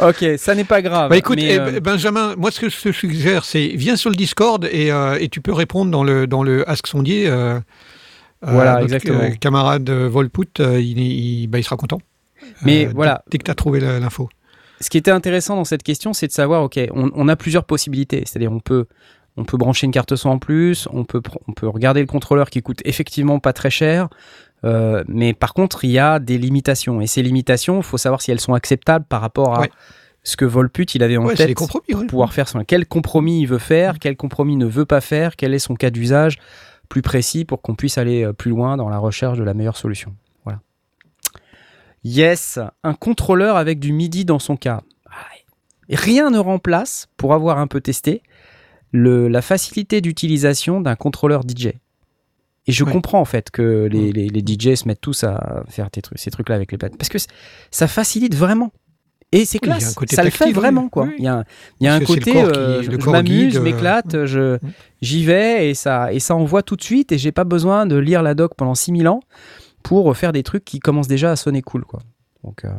ok, ça n'est pas grave. Bah écoute, mais, eh, euh, Benjamin, moi ce que je te suggère, c'est viens sur le Discord et, euh, et tu peux répondre dans le, dans le Ask Sondier. euh, Voilà, notre, exactement. euh, camarade euh, Volput, euh, il, il- bah, il sera content. Mais Euh, voilà. Dès, que tu as trouvé l'info. Ce qui était intéressant dans cette question, c'est de savoir, ok, on, on a plusieurs possibilités. C'est-à-dire, on peut, on peut brancher une carte son en plus, on peut, on peut regarder le contrôleur qui coûte effectivement pas très cher. euh, mais par contre, il y a des limitations. Et ces limitations, il faut savoir si elles sont acceptables par rapport à Ouais. ce que Volput il avait en Ouais, tête compromis. ouais. pour pouvoir faire son, quel compromis il veut faire, quel compromis ne veut pas faire, quel est son cas d'usage plus précis pour qu'on puisse aller euh, plus loin dans la recherche de la meilleure solution. Yes, un contrôleur avec du MIDI dans son cas. Rien ne remplace, pour avoir un peu testé, le, la facilité d'utilisation d'un contrôleur DJ. Et je Ouais. comprends en fait que les, les, les DJ se mettent tous à faire tes trucs- ces trucs-là avec les plates. Parce que ça facilite vraiment. Et c'est classe. ça le fait tactile, vraiment, quoi. Oui. Il y a y a un côté, qui- euh, je m'amuse, euh, m'éclate, je, Mm. j'y vais et ça, et ça envoie tout de suite et j'ai pas besoin de lire la doc pendant 6000 ans pour faire des trucs qui commencent déjà à sonner cool, quoi. Donc, euh,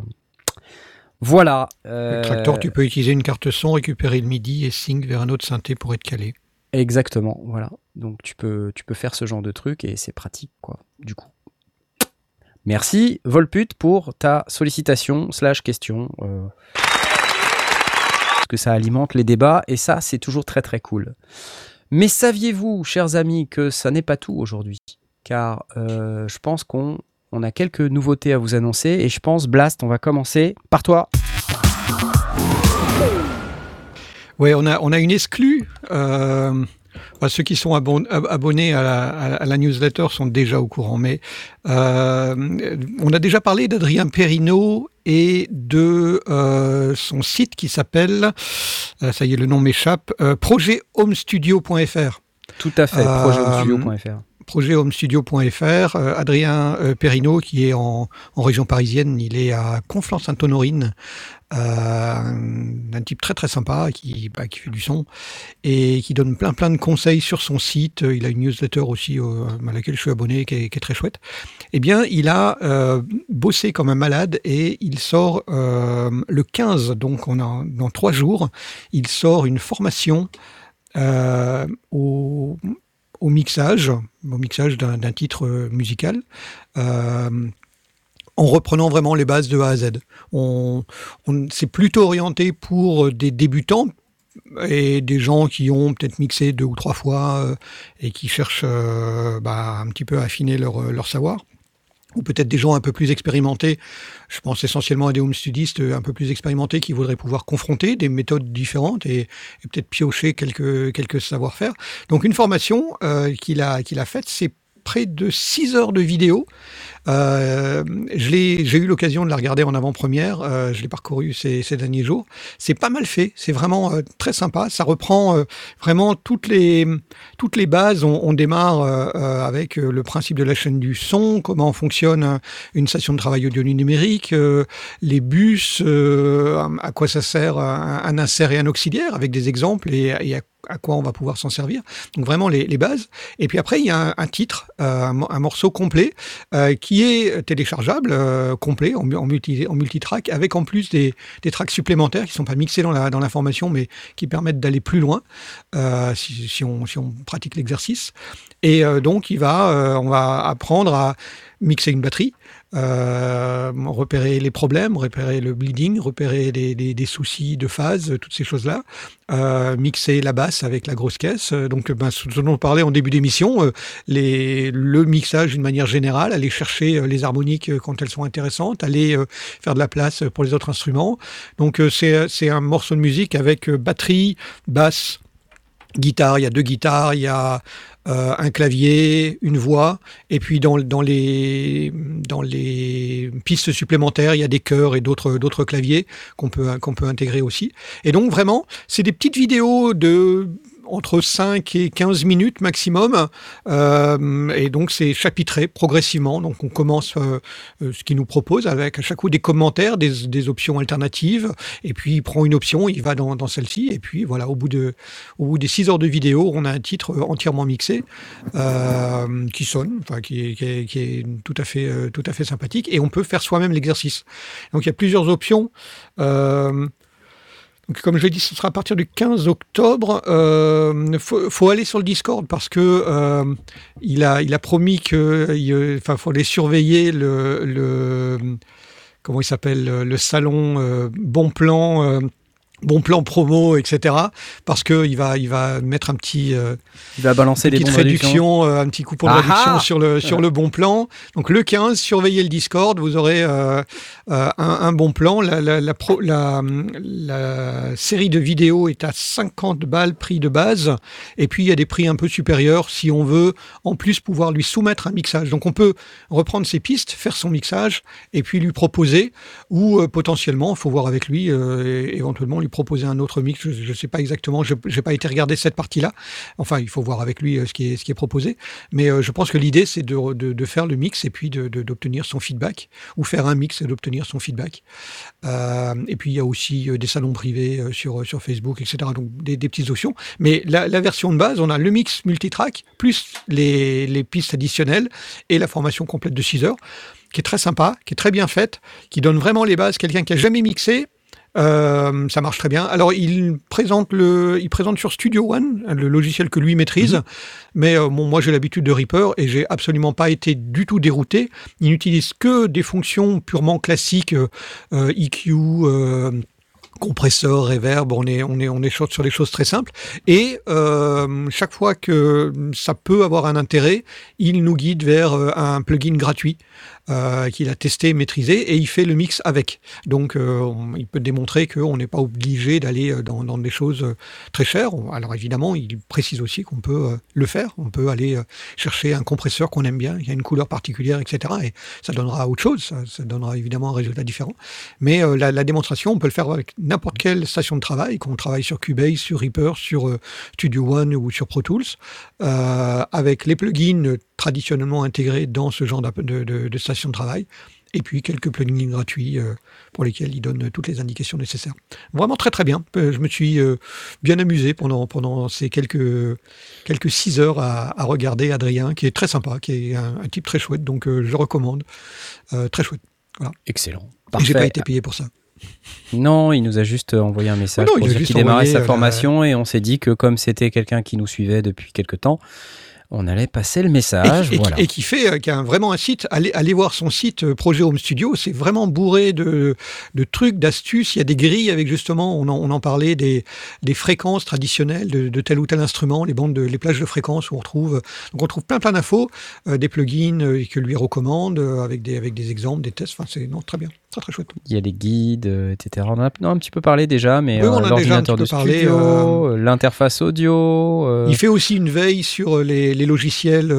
voilà. euh, Le tracteur, tu peux utiliser une carte son, récupérer le MIDI et sync vers un autre synthé pour être calé. Exactement, voilà. Donc tu peux, tu peux faire ce genre de truc et c'est pratique, quoi, du coup. Merci, Volput, pour ta sollicitation slash question. euh, parce que ça alimente les débats et ça, c'est toujours très très cool. Mais saviez-vous, chers amis, que ça n'est pas tout aujourd'hui? Car euh, je pense qu'on on a quelques nouveautés à vous annoncer et je pense, Blast, on va commencer par toi. Ouais, on a, on a une exclue. Euh, bah, ceux qui sont abon- ab- abonnés à la, à newsletter sont déjà au courant, mais euh, on a déjà parlé d'Adrien Perrineau et de euh, son site qui s'appelle, ça y est, le nom m'échappe, euh, projethomestudio.fr. Tout à fait, projethomestudio.fr. projethomestudio.fr. Euh, Adrien euh, Perrineau, qui est en, région parisienne, il est à Conflans-Sainte-Honorine. Euh, un, type très très sympa qui, bah, qui fait du son et qui donne plein plein de conseils sur son site. Il a une newsletter aussi à laquelle je suis abonné qui est, très chouette. Eh bien, il a bossé comme un malade et il sort le 15, donc dans trois jours, il sort une formation au, au mixage, au mixage d'un titre euh, musical, euh, en reprenant vraiment les bases de A à Z. On, on c'est plutôt orienté pour des débutants et des gens qui ont peut-être mixé deux ou trois fois euh, et qui cherchent euh, bah, un petit peu à affiner leur savoir ou peut-être des gens un peu plus expérimentés, je pense essentiellement à des home studistes un peu plus expérimentés qui voudraient pouvoir confronter des méthodes différentes et, et peut-être piocher quelques, quelques savoir-faire. Donc une formation euh, qu'il a, qu'il a faite, c'est près de 6 heures de vidéo. Euh, J'ai eu l'occasion de la regarder en avant-première, euh, je l'ai parcouru ces, derniers jours. C'est pas mal fait, c'est vraiment euh, très sympa. Ça reprend euh, vraiment toutes les, bases. On, démarre avec le principe de la chaîne du son, comment fonctionne une station de travail audio numérique, les bus, à quoi ça sert un, un insert et un auxiliaire, avec des exemples et, et à, à quoi on va pouvoir s'en servir. Donc vraiment les, les, bases. Et puis après, il y a un, un titre, euh, un, morceau complet euh, qui est téléchargeable, euh, complet, en, en, multi, en multitrack, avec en plus des, des tracks supplémentaires qui sont pas mixés dans la, dans mais qui permettent d'aller plus loin euh, si, si, on, si on pratique l'exercice. Et euh, donc, il va, on va apprendre à mixer une batterie, euh, repérer les problèmes, repérer le bleeding, repérer des, des, des soucis de phase, toutes ces choses-là, euh, mixer la basse avec la grosse caisse. Donc, ben, ce dont on parlait en début d'émission, euh, les, le mixage d'une manière générale, aller chercher les harmoniques quand elles sont intéressantes, aller faire de la place pour les autres instruments. Donc, c'est un morceau de musique avec batterie, basse, guitare, il y a deux guitares, il y a euh, un clavier, une voix, et puis dans, dans, les, dans les pistes supplémentaires, il y a des chœurs et d'autres, d'autres claviers qu'on peut, qu'on peut intégrer aussi. Et donc vraiment, c'est des petites vidéos de entre 5 et 15 minutes maximum. Euh, et donc, c'est chapitré progressivement. Donc, on commence euh, ce qu'il nous propose avec à chaque coup des commentaires, des, des, options alternatives. Et puis, il prend une option, il va dans, dans celle-ci. Et puis, voilà, au bout, de, au bout des 6 heures de vidéo, on a un titre entièrement mixé euh, qui sonne, enfin, qui, qui, est, qui est tout à, fait, tout à fait sympathique. Et on peut faire soi-même l'exercice. Donc, il y a plusieurs options. Euh, donc, comme je l'ai dit, ce sera à partir du 15 octobre. Il euh, faut, aller sur le Discord parce que euh, il, a, promis que, enfin, faut aller surveiller le, le comment il le salon euh, Bon Plan bon plan promo, etc. Parce que il va, il va mettre un petit, euh, il va balancer des réductions, euh, un petit coupon de réduction sur le sur le bon plan. Donc le 15, surveillez le Discord, vous aurez euh, un, un, bon plan. La, la, la, pro, la, la, série de vidéos est à 50 balles prix de base, et puis il y a des prix un peu supérieurs si on veut en plus pouvoir lui soumettre un mixage. Donc on peut reprendre ses pistes, faire son mixage, et puis lui proposer, ou potentiellement, il faut voir avec lui, éventuellement lui proposer un autre mix. Je ne sais pas exactement, je n'ai pas été regarder cette partie-là. Enfin, il faut voir avec lui ce qui est, ce qui est proposé. Mais euh, je pense que l'idée, c'est de, faire le mix et puis d'obtenir son feedback, ou faire un mix et d'obtenir son feedback. Euh, et puis, il y a aussi des salons privés sur, Facebook, etc. Donc, des, petites options. Mais la, version de base, on a le mix multitrack, plus les, les pistes additionnelles et la formation complète de 6 heures qui est très sympa, qui est très bien faite, qui donne vraiment les bases. Quelqu'un qui a jamais mixé, euh, ça marche très bien. Alors, il présente, le, il présente sur Studio One, le logiciel que lui maîtrise. Mmh. Mais euh, bon, moi, j'ai l'habitude de Reaper et j'ai absolument pas été du tout dérouté. Il n'utilise que des fonctions purement classiques, euh, EQ, compresseur, reverb, on est, on est, on est sur des choses très simples. Et euh, chaque fois que ça peut avoir un intérêt, il nous guide vers un plugin gratuit euh, qu'il a testé, maîtrisé, et il fait le mix avec. Donc, euh, il peut démontrer qu'on n'est pas obligé d'aller euh, dans, des choses très chères. Alors, évidemment, il précise aussi qu'on peut le faire. On peut aller chercher un compresseur qu'on aime bien, qui a une couleur particulière, etc. Et ça donnera autre chose. Ça, donnera évidemment un résultat différent. Mais la, démonstration, on peut le faire avec n'importe quelle station de travail, qu'on travaille sur Cubase, sur Reaper, sur Studio One ou sur Pro Tools, avec les plugins traditionnellement intégrés dans ce genre de station de travail, et puis quelques plugins gratuits euh, pour lesquels il donne toutes les indications nécessaires. Vraiment très très bien. Je me suis euh, bien amusé pendant, pendant ces quelques, quelques six heures à, à regarder Adrien, qui est très sympa, qui est un, un type très chouette, donc euh, je recommande. très chouette. Voilà. Excellent. Et j'ai pas été payé pour ça. Non, il nous a juste envoyé un message non, pour dire qu'il démarrait sa formation et on s'est dit que comme c'était quelqu'un qui nous suivait depuis quelque temps, on allait passer le message. Et, voilà. et, et qui fait, euh, qui a vraiment un site, allez, allez voir son site euh, Projet Home Studio, c'est vraiment bourré de, de trucs, d'astuces. Il y a des grilles avec justement, on en, on en parlait, des, des fréquences traditionnelles de, de, tel ou tel instrument, les bandes, de, les plages de fréquences où on retrouve, donc on trouve plein plein d'infos, euh, des plugins que lui recommande avec des avec des exemples, des tests. Enfin, c'est non très bien. Très, très chouette. Il y a des guides, euh, etc. On en a non, un petit peu parlé déjà, mais oui, euh, l'ordinateur de parlé, studio, euh... l'interface audio. Il fait aussi une veille sur les, les logiciels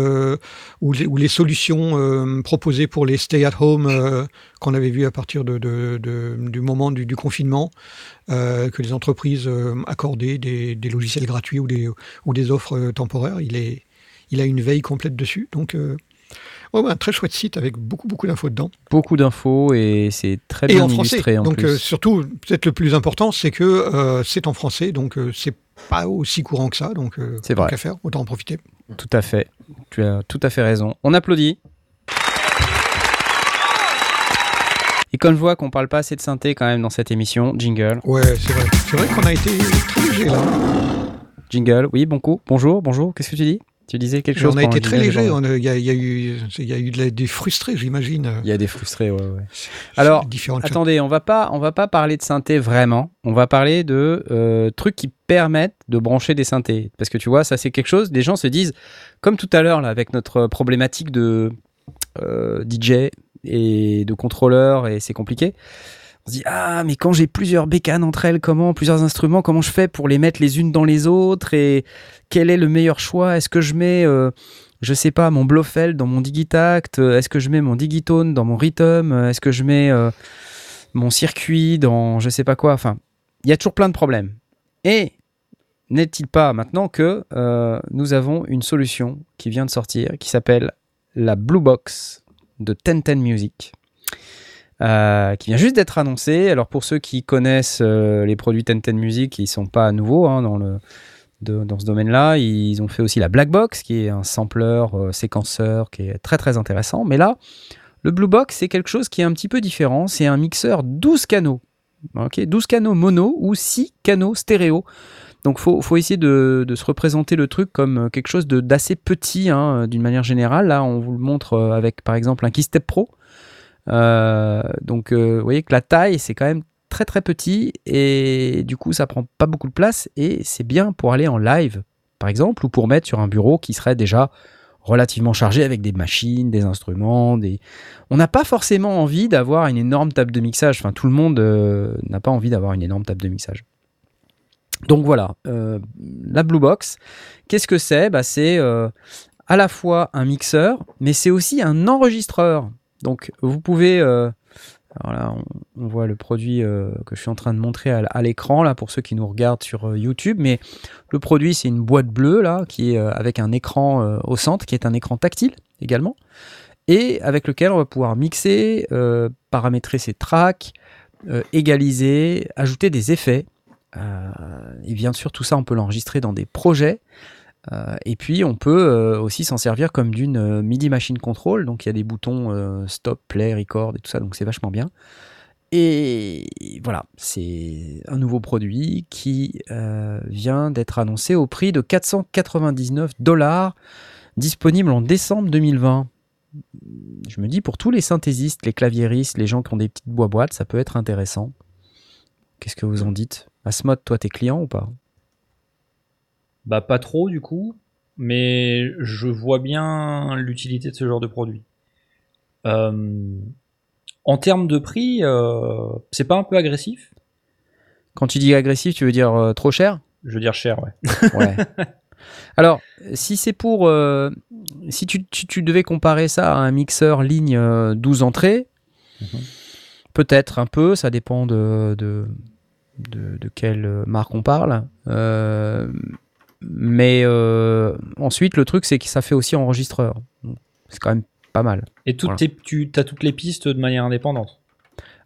ou, les, ou, les, solutions proposées pour les stay-at-home qu'on avait vu à partir de, de, de, du moment du, du confinement, que les entreprises accordaient des, des, logiciels gratuits ou des, ou des offres temporaires. Il, est, il a une veille complète dessus. Donc, Oh, un très chouette site avec beaucoup beaucoup d'infos dedans. Beaucoup d'infos et c'est très et bien en français. illustré en donc plus. Euh, surtout, peut-être le plus important, c'est que euh, c'est en français, donc euh, c'est pas aussi courant que ça, donc euh, C'est vrai. qu'à faire, autant en profiter. Tout à fait. Tu as tout à fait raison. On applaudit. Et comme je vois qu'on parle pas assez de synthé quand même dans cette émission, jingle, Ouais, c'est vrai. C'est vrai qu'on a été très léger là. jingle, oui, bon coup, bonjour, bonjour, qu'est-ce que tu dis? Tu disais quelque chose on a été très léger. Il y, a- il y a eu, il y a eu de la- des frustrés, j'imagine. Il y a des frustrés, ouais, ouais. Alors, choses. Attendez, on va pas, on va pas parler de synthé vraiment. On va parler de euh, trucs qui permettent de brancher des synthés. Parce que tu vois, ça c'est quelque chose. Les gens se disent, comme tout à l'heure là, avec notre problématique de euh, DJ et de contrôleur et c'est compliqué. On se dit ah mais quand j'ai plusieurs bécanes entre elles, comment plusieurs instruments, comment je fais pour les mettre les unes dans les autres et quel est le meilleur choix? Est-ce que je mets euh, je sais pas, mon Blofeld dans mon Digitact euh, Est-ce que je mets mon Digitone dans mon Rhythm Euh, Est-ce que je mets mon circuit dans je sais pas quoi? Enfin, il y a toujours plein de problèmes. Et n'est-il pas maintenant que nous avons une solution qui vient de sortir, qui s'appelle la Blue Box de 1010 Music, euh, qui vient juste d'être annoncée. Alors pour ceux qui connaissent euh, les produits 1010 Music, ils sont pas nouveaux hein, dans le dans ce domaine-là. Ils ont fait aussi la Black Box, qui est un sampler, euh, séquenceur, qui est très très intéressant. Mais là, le Blue Box, c'est quelque chose qui est un petit peu différent. C'est un mixeur 12 canaux. Ok, 12 canaux mono ou 6 canaux stéréo. Donc faut, faut essayer de, de se représenter le truc comme quelque chose d'assez petit hein, d'une manière générale. Là, on vous le montre avec par exemple un Keystep Pro. Euh, donc euh, vous voyez que la taille, c'est quand même très très petit et du coup ça prend pas beaucoup de place et c'est bien pour aller en live par exemple ou pour mettre sur un bureau qui serait déjà relativement chargé avec des machines, des instruments, des on n'a pas forcément envie d'avoir une énorme table de mixage, enfin tout le monde euh, n'a pas envie d'avoir une énorme table de mixage. Donc voilà, la Blue Box, qu'est-ce que c'est? Bah, C'est à la fois un mixeur, mais c'est aussi un enregistreur. Donc vous pouvez, euh, on, voit le produit euh, que je suis en train de montrer à, l'écran là pour ceux qui nous regardent sur euh, YouTube, mais le produit c'est une boîte bleue là qui est euh, avec un écran au centre, qui est un écran tactile également, et avec lequel on va pouvoir mixer, paramétrer ses tracks, égaliser, ajouter des effets. Et bien sûr, tout ça, on peut l'enregistrer dans des projets. Euh, et puis, on peut euh, aussi s'en servir comme d'une euh, MIDI machine control. Donc, il y a des boutons stop, play, record et tout ça. Donc, c'est vachement bien. Et voilà, c'est un nouveau produit qui vient d'être annoncé au prix de 499 dollars, disponible en décembre 2020. Je me dis, pour tous les synthésistes, les claviéristes, les gens qui ont des petites bois-boîtes, ça peut être intéressant. Qu'est-ce que vous en dites? Asmod, toi, t'es client ou pas? Bah pas trop du coup, mais je vois bien l'utilité de ce genre de produit. Euh, en termes de prix, euh, c'est pas un peu agressif? Quand tu dis agressif, tu veux dire euh, trop cher? Je veux dire cher, ouais. Ouais. Alors, si c'est pour. si tu, tu- tu devais comparer ça à un mixeur ligne euh, 12 entrées, Mhm. peut-être un peu, ça dépend de, de, de, de quelle marque on parle. Mais euh, ensuite, le truc, c'est que ça fait aussi enregistreur. C'est quand même pas mal. Et toutes Voilà. tes- tu as toutes les pistes de manière indépendante.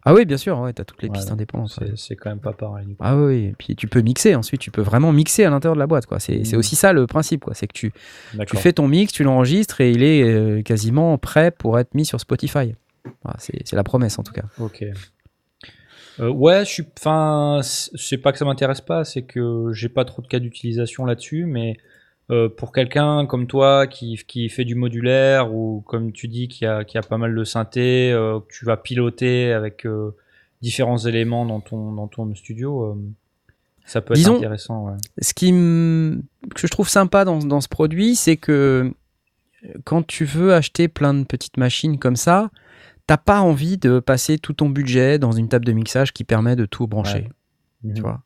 Ah oui, bien sûr, ouais, t'as toutes les pistes indépendantes. C'est quand même pas pareil. du coup. Ah oui, et puis tu peux mixer ensuite, tu peux vraiment mixer à l'intérieur de la boîte. quoi. C'est Mhm. aussi ça le principe, c'est que tu, tu fais ton mix, tu l'enregistres et il est euh, quasiment prêt pour être mis sur Spotify. Voilà, c'est la promesse en tout cas. Ok. Euh, ouais, je suis. Enfin, c'est pas que ça m'intéresse pas, c'est que j'ai pas trop de cas d'utilisation là-dessus, mais euh, pour quelqu'un comme toi qui, qui fait du modulaire ou comme tu dis qui a, qui a pas mal de synthé, euh, que tu vas piloter avec différents éléments dans ton, dans ton studio, ça peut être Disons- intéressant. Ouais. Ce qui que je trouve sympa dans, dans ce produit, c'est que quand tu veux acheter plein de petites machines comme ça, t'as pas envie de passer tout ton budget dans une table de mixage qui permet de tout brancher. tu vois.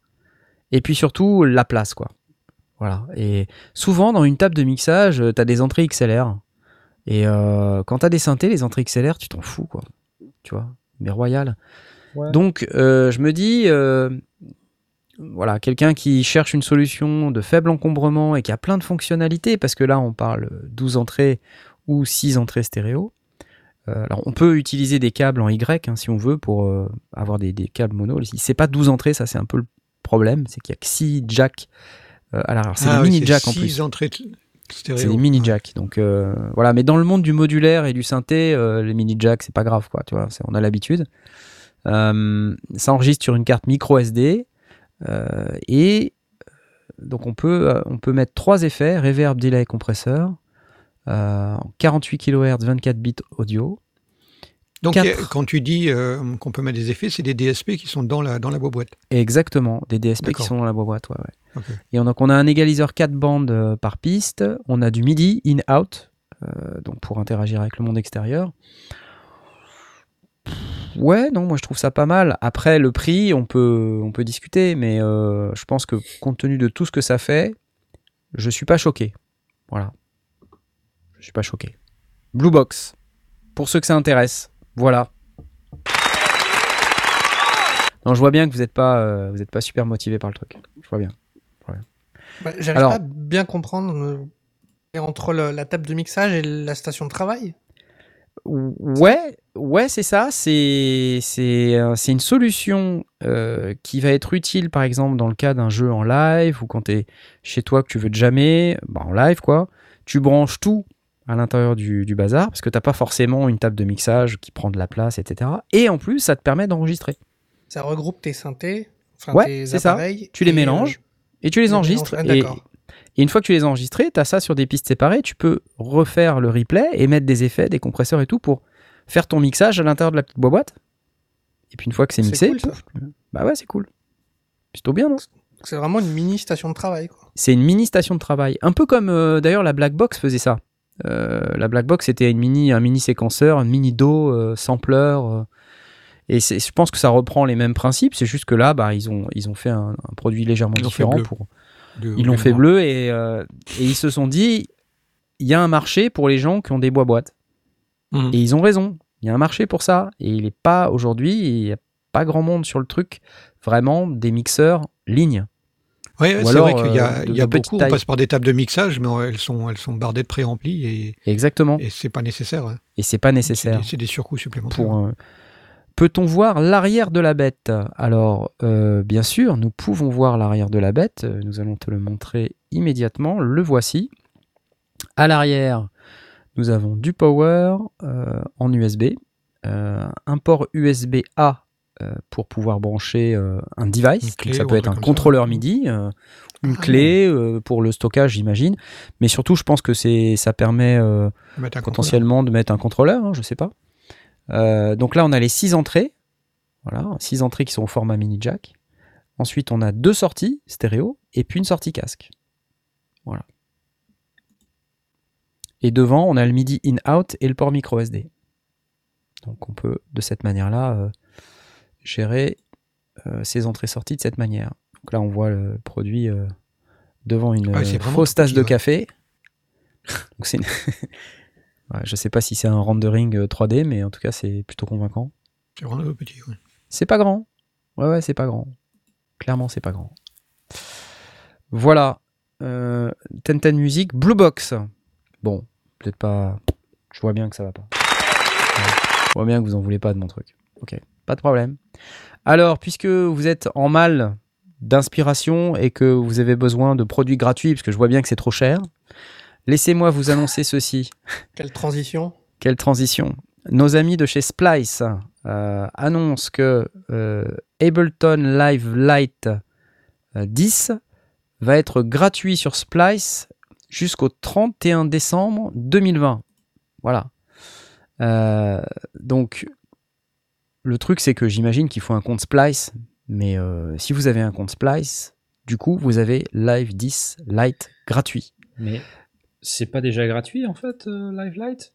Et puis surtout, la place, quoi. Voilà. Et souvent, dans une table de mixage, tu as des entrées XLR. Et euh, quand tu as des synthés, les entrées XLR, tu t'en fous, quoi. Tu vois, mais royal. Ouais. Donc, euh, je me dis, euh, voilà, quelqu'un qui cherche une solution de faible encombrement et qui a plein de fonctionnalités, parce que là, on parle 12 entrées ou 6 entrées stéréo. Euh, alors, on peut utiliser des câbles en Y hein, si on veut pour euh, avoir des, des câbles mono. C'est pas 12 entrées, ça c'est un peu le problème, c'est qu'il y a que 6 jacks euh, à l'arrière. C'est Ah des oui, mini c'est jack en plus. entrées. C'est des mini jack. Donc euh, voilà, mais dans le monde du modulaire et du synthé, euh, les mini jack c'est pas grave quoi, tu vois, on a l'habitude. Euh, ça enregistre sur une carte micro SD et donc on peut on peut mettre trois effets reverb, delay, compresseur. Euh, en 48 kHz, 24 bits audio. Donc Quatre. a- quand tu dis euh, qu'on peut mettre des effets, c'est des DSP qui sont dans la, dans la boîte. Exactement, des DSP qui sont dans la boîte. Ouais, ouais. Ok. Et on, donc on a un égaliseur 4 bandes euh, par piste, on a du MIDI in-out, euh, donc pour interagir avec le monde extérieur. Pff, Ouais, non, moi je trouve ça pas mal. Après, le prix, on peut, on peut discuter, mais euh, je pense que compte tenu de tout ce que ça fait, je suis pas choqué. Voilà. Je suis pas choqué. Blue Box, pour ceux que ça intéresse, voilà. Non, je vois bien que vous n'êtes pas, euh, vous êtes pas super motivé par le truc. Je vois bien. Bah, J'arrive Alors- pas à bien comprendre euh, entre le- la table de mixage et la station de travail. Ouais, ouais, c'est ça. C'est c'est euh, c'est une solution euh, qui va être utile, par exemple, dans le cas d'un jeu en live ou quand tu es chez toi que tu veux te jammer, bah, en live quoi. Tu branches tout à l'intérieur du, du bazar parce que t'as pas forcément une table de mixage qui prend de la place, etc. Et en plus, ça te permet d'enregistrer. Ça regroupe tes synthés, enfin Ouais, tes c'est ça. appareils. Tu les mélanges euh, et tu les enregistres. Ah, et, et une fois que tu les as enregistrés, tu as ça sur des pistes séparées. Tu peux refaire le replay et mettre des effets, des compresseurs et tout pour faire ton mixage à l'intérieur de la petite boîte. Et puis une fois que c'est mixé, cool, pouf, bah ouais, c'est cool. C'est plutôt bien, non? C'est vraiment une mini station de travail. C'est une mini station de travail. Un peu comme euh, d'ailleurs la Black Box faisait ça. Euh, la Black Box c'était une mini, un mini séquenceur, un mini do, euh, sampler. euh, et je pense que ça reprend les mêmes principes. C'est juste que là, bah, ils, ont, ils ont fait un, un produit légèrement Ils différent. Pour... Ils l'ont fait bleu et, euh, et ils se sont dit il y a un marché pour les gens qui ont des bois boîtes. Mhm. Et ils ont raison. Il y a un marché pour ça. Et il n'est pas aujourd'hui, il n'y a pas grand monde sur le truc, vraiment des mixeurs ligne. Ouais, ouais, Ou c'est vrai qu'il y a, euh, de- y a beaucoup, on passe par des tables de mixage, mais elles sont, elles sont bardées de préamplis et, Exactement. et c'est pas nécessaire. hein. Et c'est pas nécessaire. c'est des surcoûts supplémentaires. euh, Peut-on voir l'arrière de la bête? Alors, euh, bien sûr, nous pouvons voir l'arrière de la bête. Nous allons te le montrer immédiatement. Le voici. À l'arrière, nous avons du power euh, en USB, un port USB-A euh, pour pouvoir brancher euh, un device. Clé Donc ça peut être un ça. contrôleur MIDI, euh, une Ah. clé euh, pour le stockage, j'imagine. Mais surtout, je pense que c'est ça permet euh, potentiellement de mettre un contrôleur, hein, je sais pas. Euh, donc là, on a les six entrées. Voilà, six entrées qui sont au format mini jack. Ensuite, on a deux sorties stéréo et puis une sortie casque. Voilà. Et devant, on a le MIDI in-out et le port micro SD. Donc on peut de cette manière-là euh, gérer euh, ces entrées-sorties de cette manière. Donc là, on voit le produit euh, devant une Ah oui, euh, fausse tasse de café. Donc c'est une- Ouais, je sais pas si c'est un rendering euh, 3D, mais en tout cas, c'est plutôt convaincant. C'est vraiment petit. ouais. C'est pas grand. Ouais, ouais, c'est pas grand. Clairement, c'est pas grand. Voilà. Euh, Ten Music, Blue Box. Bon, peut-être pas. Je vois bien que ça va pas. Ouais. Je vois bien que vous en voulez pas de mon truc. Ok, pas de problème. Alors, puisque vous êtes en mal d'inspiration et que vous avez besoin de produits gratuits, parce que je vois bien que c'est trop cher, laissez-moi vous annoncer ceci. Quelle transition Quelle transition Nos amis de chez Splice euh, annoncent que euh, Ableton Live Lite euh, 10 va être gratuit sur Splice jusqu'au 31 décembre 2020. Voilà. Euh, donc, le truc, c'est que j'imagine qu'il faut un compte Splice, mais euh, si vous avez un compte Splice, du coup, vous avez Live 10 Lite gratuit. Mais c'est pas déjà gratuit en fait, euh, Live Light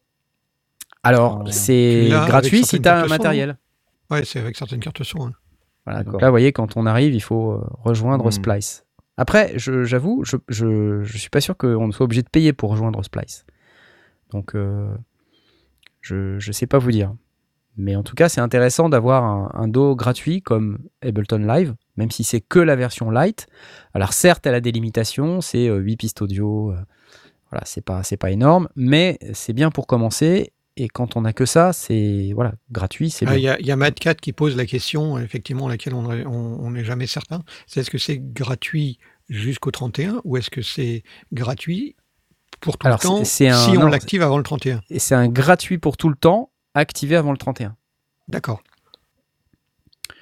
Alors, c'est gratuit si tu as un son, matériel. Ouais, c'est avec certaines cartes son. hein. Voilà, donc là, vous voyez, quand on arrive, il faut euh, rejoindre Hmm. Splice. Après, je- j'avoue, je, je, je suis pas sûr qu'on soit obligé de payer pour rejoindre Splice. Donc, euh, je, je sais pas vous dire. Mais en tout cas, c'est intéressant d'avoir un, un dos gratuit comme Ableton Live, même si c'est que la version light. Alors, certes, elle a des limitations, c'est euh, 8 pistes audio, euh, voilà, c'est pas, pas énorme, mais c'est bien pour commencer. Et quand on a que ça, c'est voilà, gratuit, c'est Ah, bien. Il y y a Mad4 qui pose la question, effectivement, laquelle on n'est jamais certain. C'est est-ce que c'est gratuit jusqu'au 31 ou est-ce que c'est gratuit pour tout Alors, le temps un- si on l'active avant le 31 Et c'est un gratuit pour tout le temps, activé avant le 31. D'accord.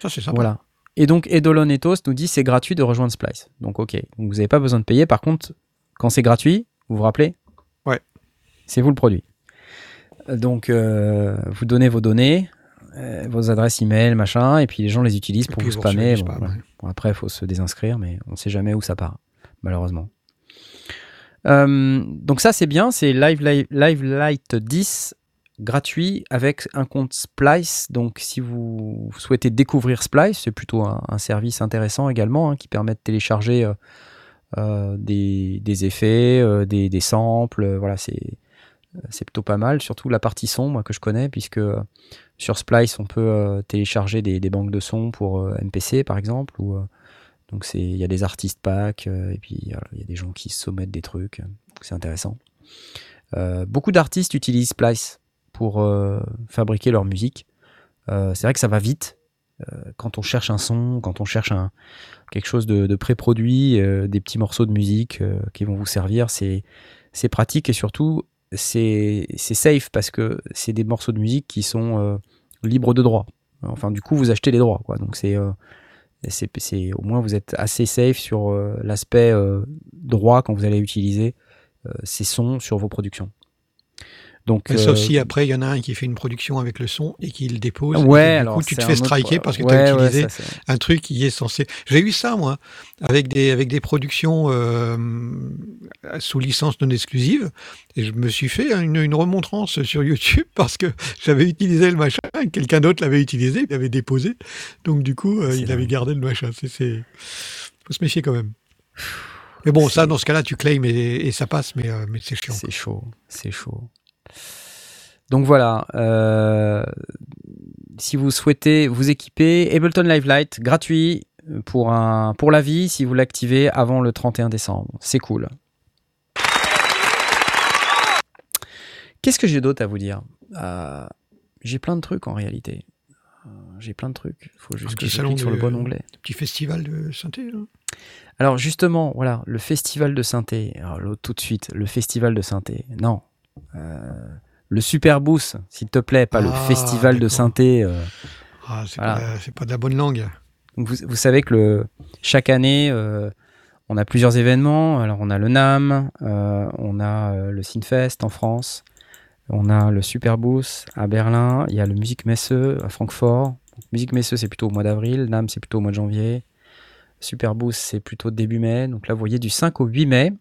Ça, c'est sympa. Voilà. Et donc, Edolon Ethos nous dit c'est gratuit de rejoindre Splice. Donc, ok. Donc, vous n'avez pas besoin de payer. Par contre, quand c'est gratuit, vous vous rappelez Ouais. C'est vous le produit. Donc, euh, vous donnez vos données, euh, vos adresses email, machin, et puis les gens les utilisent pour vous spammer. Bon, ouais. Bon, après, il faut se désinscrire, mais on ne sait jamais où ça part, malheureusement. Euh, donc ça c'est bien, c'est Live, Live, Live Light 10 gratuit avec un compte Splice. Donc si vous souhaitez découvrir Splice, c'est plutôt un, service intéressant également hein, qui permet de télécharger euh, euh, des, effets, euh, des, samples. voilà, c'est c'est plutôt pas mal. Surtout la partie son, que je connais, puisque sur Splice on peut télécharger des, banques de sons pour MPC par exemple. Ou, donc il y a des artistes packs et puis il y a des gens qui se soumettent des trucs. c'est intéressant. Beaucoup d'artistes utilisent Splice pour euh, fabriquer leur musique. Euh, c'est vrai que ça va vite. Euh, quand on cherche un son, quand on cherche un, quelque chose de, de pré-produit, euh, des petits morceaux de musique euh, qui vont vous servir, c'est pratique et surtout c'est safe parce que c'est des morceaux de musique qui sont libres de droit. Enfin, du coup, vous achetez les droits, quoi. Donc c'est c'est au moins vous êtes assez safe sur l'aspect droit quand vous allez utiliser ces sons sur vos productions. Donc Mais Sauf euh, si après, il y en a un qui fait une production avec le son et qui le dépose. Ouais, et du alors coup, tu te fais autre- striker parce que tu as ouais, utilisé ça, un truc qui est censé. J'ai eu ça, moi, avec des, avec des productions euh, sous licence non exclusive. Et je me suis fait une, une remontrance sur YouTube parce que j'avais utilisé le machin, quelqu'un d'autre l'avait utilisé, il l'avait déposé. Donc, du coup, euh, il avait gardé le machin. C'est, c'est... faut se méfier quand même. Mais bon, ça, dans ce cas-là, tu claims et, et ça passe, mais, euh, mais c'est chiant. C'est chaud, c'est chaud. Donc voilà, euh, si vous souhaitez vous équiper, Ableton Live Lite gratuit pour, un, pour la vie si vous l'activez avant le 31 décembre. C'est cool. Qu'est-ce que j'ai d'autre à vous dire? Euh, J'ai plein de trucs en réalité. Euh, J'ai plein de trucs. Il faut juste Un que je clique sur le bon onglet. Petit festival de synthé. là. Alors justement, voilà, le festival de synthé. Alors l'autre, tout de suite, le festival de synthé. Non. Euh, le Super Boost, s'il te plaît, pas le Ah, festival de synthé. euh. Ah, c'est, Voilà. pas, de la bonne langue. Donc, vous, vous savez que le, chaque année, euh, on a plusieurs événements. Alors on a le NAM, euh, on a euh, le Synfest en France, on a le Super Boost à Berlin, il y a le Musique Messe à Francfort. Donc, Musique Messe c'est plutôt au mois d'avril, NAM c'est plutôt au mois de janvier. Super Boost c'est plutôt début mai. Donc là vous voyez du 5 au 8 mai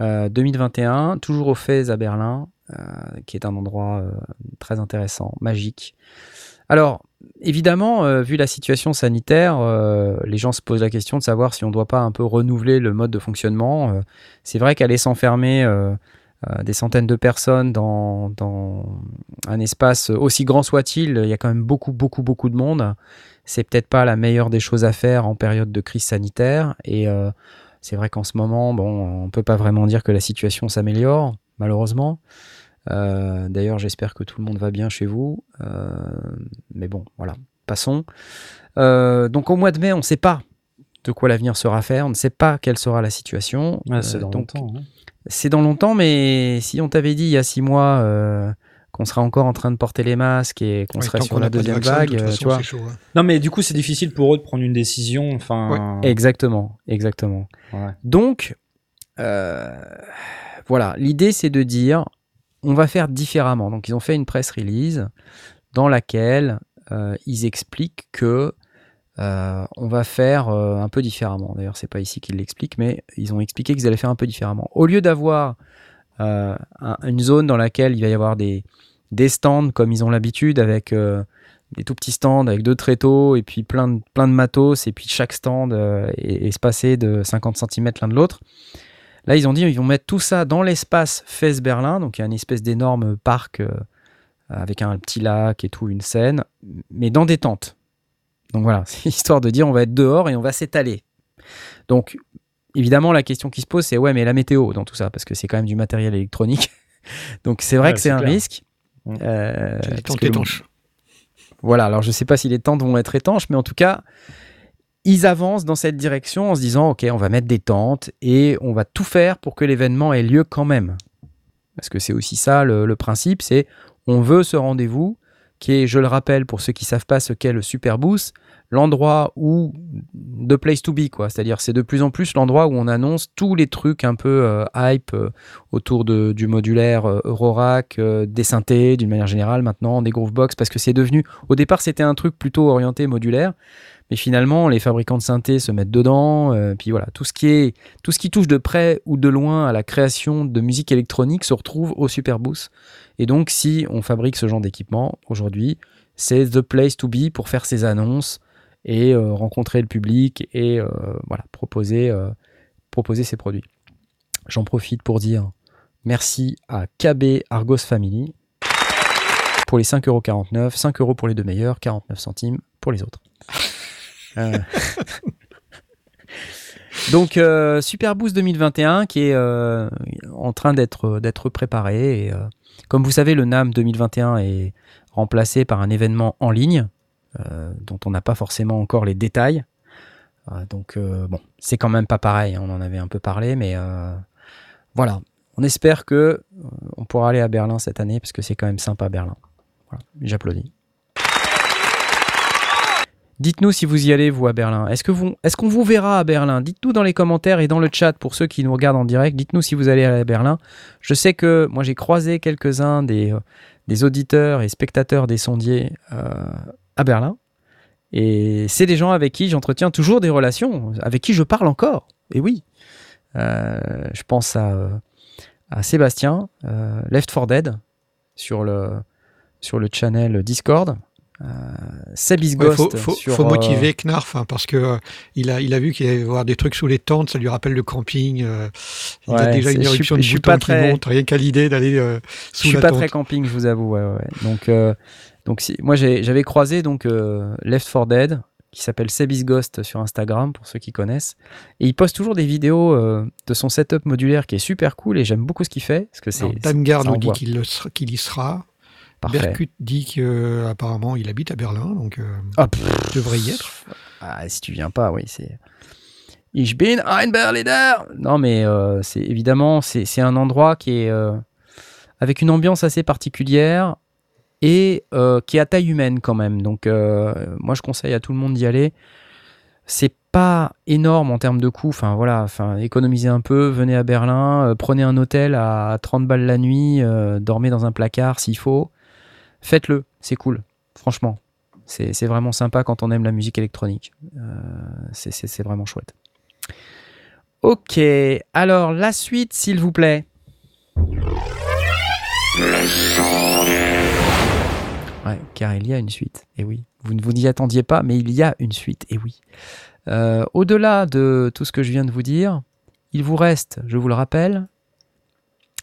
euh, 2021, toujours au Fez à Berlin, euh, qui est un endroit euh, très intéressant, magique. Alors, évidemment, euh, vu la situation sanitaire, euh, les gens se posent la question de savoir si on ne doit pas un peu renouveler le mode de fonctionnement. Euh, c'est vrai qu'aller s'enfermer euh, euh, des centaines de personnes dans, dans un espace aussi grand soit-il, il y a quand même beaucoup, beaucoup, beaucoup de monde. C'est peut-être pas la meilleure des choses à faire en période de crise sanitaire. Et euh, c'est vrai qu'en ce moment, bon, on peut pas vraiment dire que la situation s'améliore, malheureusement. Euh, D'ailleurs, j'espère que tout le monde va bien chez vous. Euh, mais bon, voilà, passons. Euh, donc au mois de mai, on ne sait pas de quoi l'avenir sera fait, on ne sait pas quelle sera la situation. C'est dans donc, longtemps. hein. C'est dans longtemps, mais si on t'avait dit il y a six mois qu'on serait encore en train de porter les masques et qu'on Ouais, serait tant sur la deuxième de vague, euh, façon, tu vois. chaud, hein. Non, mais du coup, c'est difficile pour eux de prendre une décision. Enfin, Exactement, exactement. Ouais. Donc, euh, voilà, l'idée c'est de dire, on va faire différemment. Donc, ils ont fait une press release dans laquelle euh, ils expliquent que euh, on va faire euh, un peu différemment. D'ailleurs, c'est pas ici qu'ils l'expliquent, mais ils ont expliqué qu'ils allaient faire un peu différemment. Au lieu d'avoir euh, un- une zone dans laquelle il va y avoir des, stands comme ils ont l'habitude avec euh, des tout petits stands avec deux tréteaux et puis plein de, matos et puis chaque stand euh, est espacé de 50 cm l'un de l'autre. Là, ils ont dit ils vont mettre tout ça dans l'espace Fès Berlin, donc il y a une espèce d'énorme parc avec un petit lac et tout, une scène, mais dans des tentes. Donc voilà, c'est histoire de dire on va être dehors et on va s'étaler. Donc évidemment, la question qui se pose, c'est ouais, mais la météo dans tout ça, parce que c'est quand même du matériel électronique. Donc c'est vrai Ouais, que c'est un clair. risque. Mm. Euh, étanches. voilà, alors je sais pas si les tentes vont être étanches, mais en tout cas, ils avancent dans cette direction en se disant ok on va mettre des tentes et on va tout faire pour que l'événement ait lieu quand même parce que c'est aussi ça le, le principe c'est on veut ce rendez-vous qui est je le rappelle pour ceux qui savent pas ce qu'est le Super Boost l'endroit où the place to be quoi. C'est-à-dire c'est de plus en plus l'endroit où on annonce tous les trucs un peu euh, hype euh, autour de, du modulaire euh, Eurorack euh, des synthés d'une manière générale maintenant des groovebox parce que c'est devenu au départ c'était un truc plutôt orienté modulaire mais finalement les fabricants de synthés se mettent dedans puis voilà. Tout ce qui tout ce qui touche de près ou de loin à la création de musique électronique se retrouve au Superboost et donc si on fabrique ce genre d'équipement aujourd'hui c'est the place to be pour faire ses annonces et euh, rencontrer le public et euh, voilà proposer euh, proposer ses produits j'en profite pour dire merci à KB Argos Family pour les 5,49€, 5 euros pour les deux meilleurs, 49 centimes pour les autres. Euh, Donc euh, Super Boost 2021 qui est euh, en train d'être d'être préparé. Et, comme vous savez, le NAM 2021 est remplacé par un événement en ligne dont on n'a pas forcément encore les détails. Euh, donc euh, bon, c'est quand même pas pareil. hein, on en avait un peu parlé, mais euh, voilà. On espère que euh, on pourra aller à Berlin cette année parce que c'est quand même sympa Berlin. J'applaudis. Dites-nous si vous y allez, vous, à Berlin. Est-ce que vous, est-ce qu'on vous verra à Berlin? Dites-nous dans les commentaires et dans le chat pour ceux qui nous regardent en direct. Dites-nous si vous allez à Berlin. Je sais que moi, j'ai croisé quelques-uns des, euh, auditeurs et spectateurs des sondiers euh, à Berlin. Et c'est des gens avec qui j'entretiens toujours des relations, avec qui je parle encore. Et oui. Euh, je pense à, euh, à Sébastien, euh, Left 4 Dead, sur le, sur le channel Discord. Euh, Sebis Ouais, Ghost faut, faut, sur, faut motiver Knarf hein, parce que euh, il a il a vu qu'il allait y avoir des trucs sous les tentes, ça lui rappelle le camping. euh, il a déjà une éruption de boutons pas qui monte, rien qu'à l'idée d'aller euh, Je sous suis la pas tente. très camping, je vous avoue. Ouais. Donc, donc si, moi j'avais croisé donc euh, Left 4 Dead qui s'appelle Sebis Ghost sur Instagram pour ceux qui connaissent et il poste toujours des vidéos euh, de son setup modulaire qui est super cool et j'aime beaucoup ce qu'il fait parce que c'est nous dit qu'il qu'il y sera. parfait. Berkut dit qu'apparemment il habite à Berlin, donc euh, Ah, il devrait y être. ah, si tu viens pas, oui, c'est. Ich bin ein Berliner. Non, mais euh, c'est évidemment c'est c'est un endroit qui est euh, avec une ambiance assez particulière et euh, qui est à taille humaine quand même. Donc euh, moi je conseille à tout le monde d'y aller. C'est pas énorme en termes de coûts. Enfin voilà, enfin économisez un peu, venez à Berlin, euh, prenez un hôtel à 30 balles la nuit, dormez dans un placard s'il faut. Faites-le, c'est cool. Franchement, c'est vraiment sympa quand on aime la musique électronique. C'est vraiment chouette. Ok, alors la suite, s'il vous plaît. Car il y a une suite. Et oui, vous ne vous n'y attendiez pas, mais il y a une suite. Et oui. Euh, Au-delà de tout ce que je viens de vous dire, il vous reste, je vous le rappelle,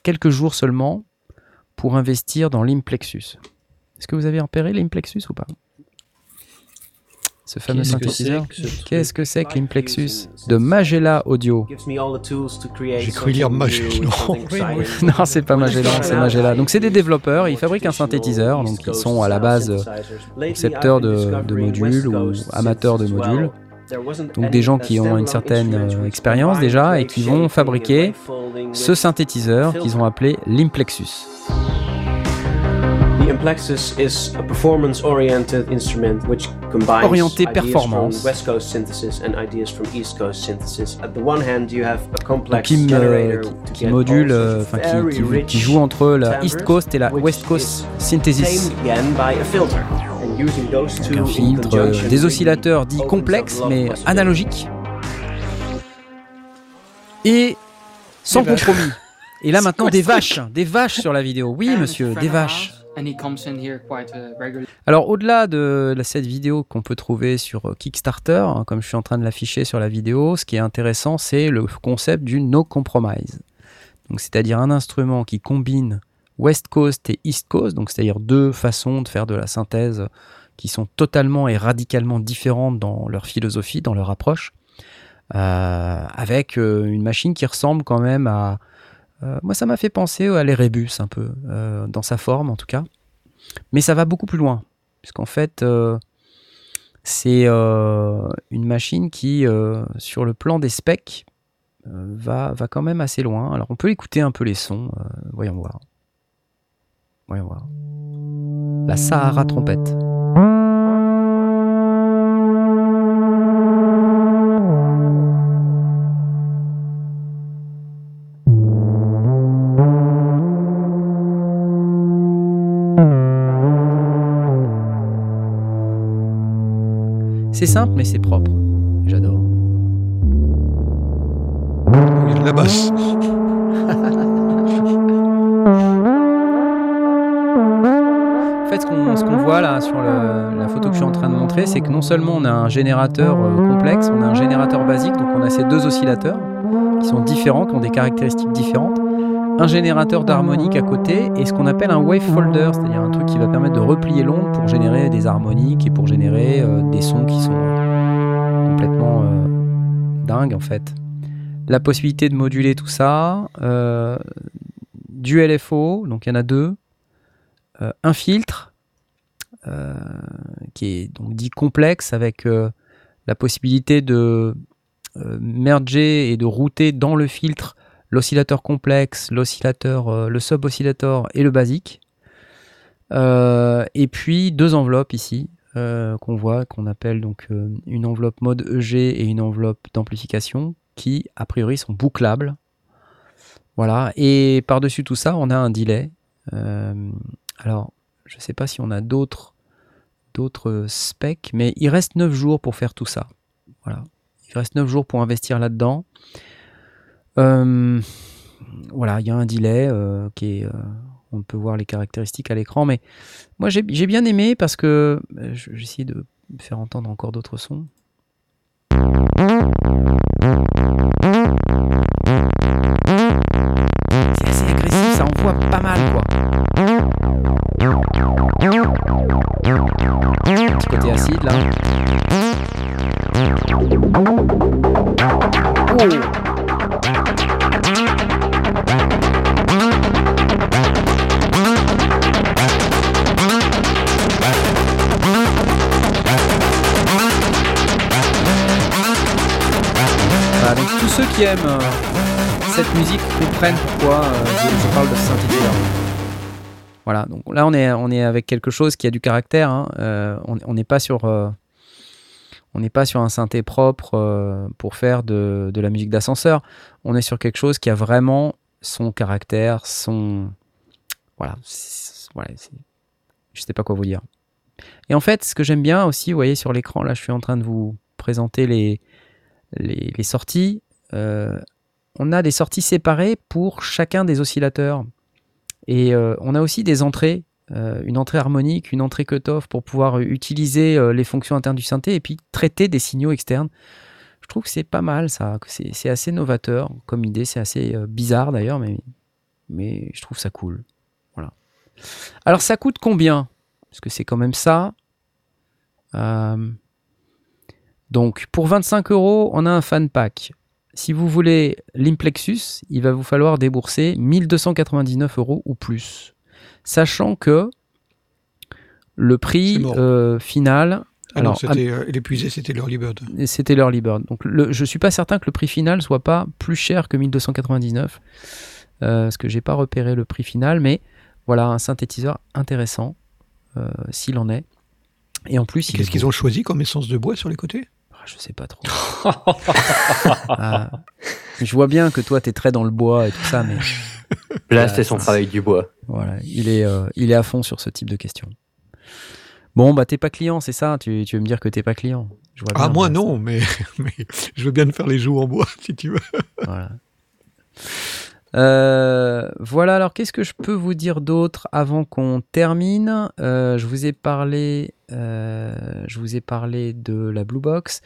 quelques jours seulement pour investir dans l'Implexus. Est-ce que vous avez repéré l'Implexus ou pas? Ce fameux Qu'est-ce que synthétiseur. que Qu'est-ce que c'est que l'Implexus de Magella Audio J'ai cru lire Magellan. Non, c'est pas Magellan, c'est Magella. Donc c'est des développeurs, ils fabriquent un synthétiseur, donc ils sont à la base concepteurs de, de modules ou amateurs de modules. Donc des gens qui ont une certaine euh, expérience déjà et qui vont fabriquer ce synthétiseur qu'ils ont appelé l'Implexus. Implexus is a performance-oriented instrument which combines Orienté ideas performance. from West Coast synthesis and ideas from East Coast synthesis. At the one hand, you have a Donc complex qui, me- generator qui- qui module, euh, enfin qui, qui- qui joue entre la timbres, East Coast et la West Coast is Synthesis. tamed again by a filter. And using those Donc two un filtre, euh, conjunction des oscillateurs dits complexes mais analogiques et sans compromis. Et là maintenant des vaches, des vaches sur la vidéo. Oui monsieur, des vaches. Uh. Alors au-delà de cette vidéo qu'on peut trouver sur euh, Kickstarter, hein, comme je suis en train de l'afficher sur la vidéo, ce qui est intéressant, c'est le concept du no compromise. Donc c'est-à-dire un instrument qui combine West Coast et East Coast, donc c'est-à-dire deux façons de faire de la synthèse qui sont totalement et radicalement différentes dans leur philosophie, dans leur approche, euh, avec euh, une machine qui ressemble quand même à... euh, moi ça m'a fait penser à l'Erebus un peu, euh, dans sa forme en tout cas. Mais ça va beaucoup plus loin, puisqu'en fait, euh, C'est une machine qui, sur le plan des specs, va, quand même assez loin. Alors on peut écouter un peu les sons. voyons voir. Voyons voir. La Sahara trompette. C'est simple mais c'est propre. J'adore. Il y a de la basse. En fait, ce qu'on voit là sur le- la photo que je suis en train de montrer, c'est que non seulement on a un générateur euh, complexe, on a un générateur basique, donc on a ces deux oscillateurs qui sont différents, qui ont des caractéristiques différentes, un générateur d'harmonique à côté et ce qu'on appelle un wave folder, c'est-à-dire un truc qui va permettre de replier l'onde pour générer des harmoniques et pour générer euh, des sons qui sont euh, complètement euh, dingues en fait. La possibilité de moduler tout ça, du LFO, donc il y en a deux, un filtre qui est donc dit complexe avec la possibilité de merger et de router dans le filtre l'oscillateur complexe, l'oscillateur, euh, le sub-oscillator et le basique. Euh, et puis deux enveloppes ici euh, qu'on voit, qu'on appelle donc une enveloppe mode EG et une enveloppe d'amplification qui a priori sont bouclables. Voilà. Et par-dessus tout ça, on a un delay. Alors, je ne sais pas si on a d'autres d'autres specs, mais il reste 9 jours pour faire tout ça. Voilà. Il reste 9 jours pour investir là-dedans. Euh, voilà, il y a un delay euh, qui est. euh, on peut voir les caractéristiques à l'écran, mais moi j'ai bien aimé parce que euh, je- j'ai essayé de faire entendre encore d'autres sons. Euh, cette musique comprennent pourquoi euh, je, parle de synthétiseur. Voilà, donc là on est, on est avec quelque chose qui a du caractère. hein, euh, on n'est pas sur, on n'est pas sur un synthé propre pour faire de, de la musique d'ascenseur. On est sur quelque chose qui a vraiment son caractère, son, voilà, voilà, je sais pas quoi vous dire. Et en fait, ce que j'aime bien aussi, vous voyez sur l'écran, là je suis en train de vous présenter les, les sorties. Euh, on a des sorties séparées pour chacun des oscillateurs. Et euh, on a aussi des entrées, euh, une entrée harmonique, une entrée cutoff pour pouvoir utiliser les fonctions internes du synthé et puis traiter des signaux externes. Je trouve que c'est pas mal ça, c'est assez novateur comme idée, c'est assez bizarre d'ailleurs, mais, mais je trouve ça cool. Voilà. Alors ça coûte combien? Parce que c'est quand même ça. Donc pour 25 euros, on a un fan pack. Si vous voulez l'Implexus, il va vous falloir débourser 1299 euros ou plus. Sachant que le prix euh, final. Ah alors, c'était euh, l'épuisé, c'était l'early bird. et C'était l'early bird. Donc le, je suis pas certain que le prix final soit pas plus cher que 1299. Euh, parce que j'ai pas repéré le prix final, mais voilà un synthétiseur intéressant euh, s'il en est. Et en plus, Qu'est-ce est qu'ils ont choisi comme essence de bois sur les côtés? Je sais pas trop. Ah, je vois bien que toi t'es très dans le bois et tout ça, mais Là, c'est son travail du bois. voilà, il est, euh, il est à fond sur ce type de questions. Bon, bah t'es pas client, c'est ça tu, tu veux me dire que t'es pas client Je vois Ah, bien, moi moi, non, mais, mais je veux bien te faire les joues en bois si tu veux. Voilà. Euh, voilà, alors qu'est-ce que je peux vous dire d'autre avant qu'on termine? Euh, Je vous ai parlé, euh, je vous ai parlé de la Blue Box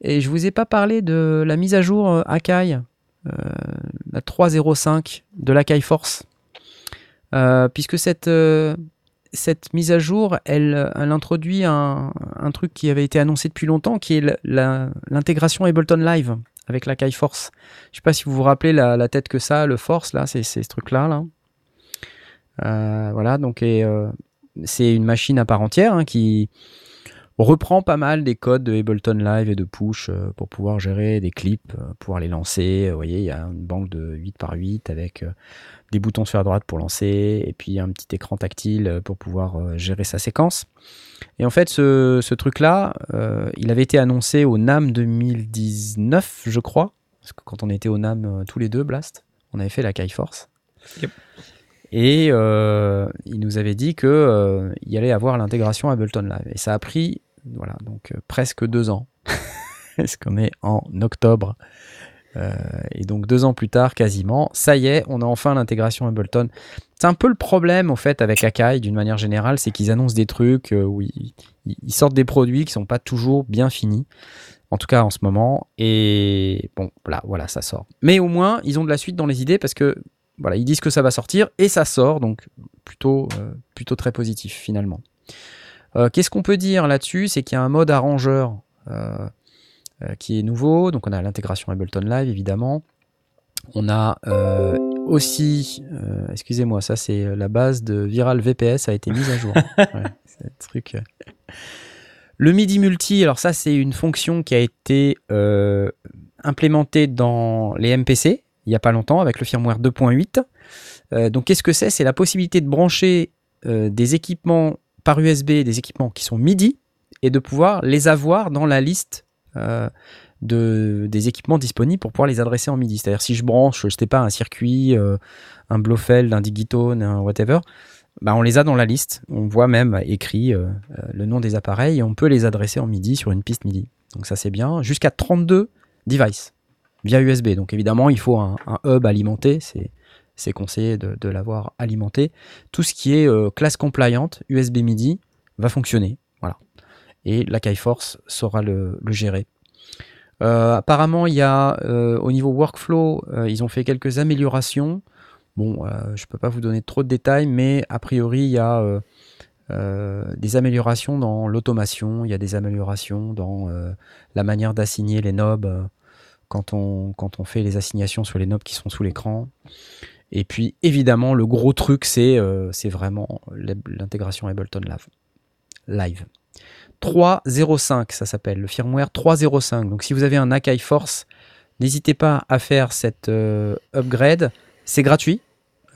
et je vous ai pas parlé de la mise à jour Akai, la 3.05 de l'Akai Force, puisque cette cette mise à jour, elle, introduit un, un truc qui avait été annoncé depuis longtemps, qui est l'intégration Ableton Live avec la Kai Force. Je sais pas si vous vous rappelez la, tête que ça, le Force, là, c'est ce truc-là. Là. Euh, voilà, donc euh, c'est une machine à part entière hein, qui, reprend pas mal des codes de Ableton Live et de Push euh, pour pouvoir gérer des clips, euh, pouvoir les lancer. Vous voyez, il y a une banque de 8 par 8 avec euh, des boutons sur la droite pour lancer et puis un petit écran tactile pour pouvoir gérer sa séquence. Et en fait, ce, ce truc-là, euh, il avait été annoncé au NAM 2019, je crois. Parce que quand on était au NAM tous les deux, Blast, on avait fait la Kai Force. Yep. Et euh, il nous avait dit que euh, il allait avoir l'intégration Ableton Live. Et ça a pris, voilà, donc euh, presque deux ans. Est-ce qu'on est en octobre Euh, Et donc deux ans plus tard, quasiment, ça y est, on a enfin l'intégration Ableton. C'est un peu le problème, au fait, avec Akai, d'une manière générale, c'est qu'ils annoncent des trucs euh, où ils, ils- sortent des produits qui sont pas toujours bien finis. En tout cas, en ce moment. Et bon, voilà, voilà, ça sort. Mais au moins, ils ont de la suite dans les idées parce que voilà, ils disent que ça va sortir et ça sort, donc plutôt, plutôt très positif finalement. Euh, Qu'est-ce qu'on peut dire là-dessus? C'est qu'il y a un mode arrangeur euh, euh, qui est nouveau, donc on a l'intégration Ableton Live évidemment. On a aussi, excusez-moi, ça c'est la base de Viral VPS a été mise à jour. Ouais, c'est un truc. Le MIDI multi, alors ça c'est une fonction qui a été implémentée dans les MPC il n'y a pas longtemps avec le firmware 2.8. Euh, donc qu'est-ce que c'est? C'est la possibilité de brancher euh, des équipements par USB, des équipements qui sont MIDI, et de pouvoir les avoir dans la liste euh, de, des équipements disponibles pour pouvoir les adresser en MIDI. C'est-à-dire si je branche, je sais pas, un circuit, euh, un Blofeld, un Digitone, un whatever, bah, on les a dans la liste. On voit même écrit euh, le nom des appareils et on peut les adresser en MIDI sur une piste MIDI. Donc ça c'est bien. Jusqu'à 32 devices via USB. Donc évidemment, il faut un, un hub alimenté. C'est c'est conseillé de, l'avoir alimenté. Tout ce qui est euh, classe compliant, USB MIDI, va fonctionner. Voilà. Et la Force saura le, gérer. Euh, apparemment, il y a euh, au niveau workflow, ils ont fait quelques améliorations. Bon, je peux pas vous donner trop de détails, mais a priori, il y a des améliorations dans l'automation, il y a des améliorations dans la manière d'assigner les knobs quand, on, quand on fait les assignations sur les knobs qui sont sous l'écran. Et puis, évidemment, le gros truc, c'est euh, vraiment l'intégration Ableton Live. Live. 3.05, ça s'appelle, le firmware 3.05. Donc, si vous avez un Akai Force, n'hésitez pas à faire cette euh, upgrade. C'est gratuit.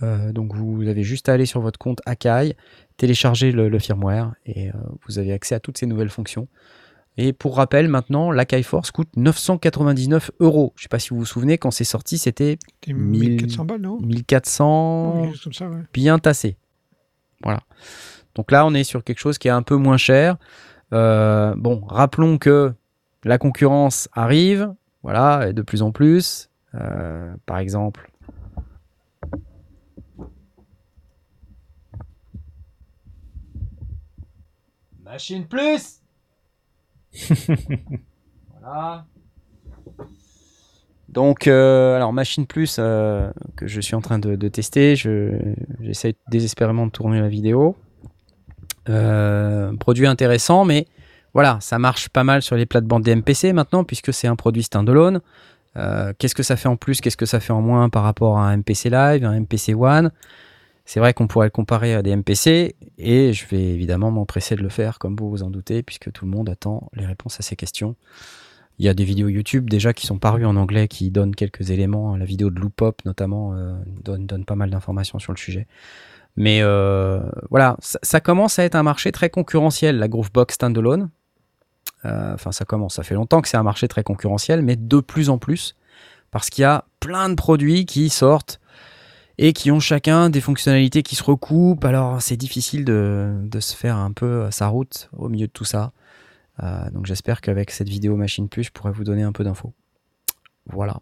Euh, donc, vous avez juste à aller sur votre compte Akai, télécharger le, firmware et vous avez accès à toutes ces nouvelles fonctions. Et pour rappel, maintenant, l'Akai Force coûte 999 euros. Je sais pas si vous vous souvenez, quand c'est sorti, c'était C'était 1000 1400 balles, non? 1400 Quelque chose comme ça, ouais. bien tassé. Voilà. Donc là, on est sur quelque chose qui est un peu moins cher. Euh, bon, rappelons que la concurrence arrive, voilà, et de plus en plus. Euh, par exemple, Machine Plus Voilà. Donc, euh, alors Machine Plus euh, que je suis en train de, tester, je, j'essaie désespérément de tourner la vidéo. Euh, produit intéressant, mais voilà, ça marche pas mal sur les plates-bandes des MPC maintenant, puisque c'est un produit standalone. Qu'est-ce que ça fait en plus, qu'est-ce que ça fait en moins par rapport à un MPC Live, un MPC One? C'est vrai qu'on pourrait le comparer à des MPC, et je vais évidemment m'empresser de le faire, comme vous vous en doutez, puisque tout le monde attend les réponses à ces questions. Il y a des vidéos YouTube déjà qui sont parues en anglais qui donnent quelques éléments. La vidéo de Loopop notamment euh, donne, pas mal d'informations sur le sujet. Mais euh, voilà, ça, ça commence à être un marché très concurrentiel, la Groovebox standalone. Euh, Enfin, ça commence, ça fait longtemps que c'est un marché très concurrentiel, mais de plus en plus, parce qu'il y a plein de produits qui sortent et qui ont chacun des fonctionnalités qui se recoupent. Alors, c'est difficile de, de se faire un peu sa route au milieu de tout ça. Euh, donc j'espère qu'avec cette vidéo Machine Plus, je pourrai vous donner un peu d'infos. Voilà.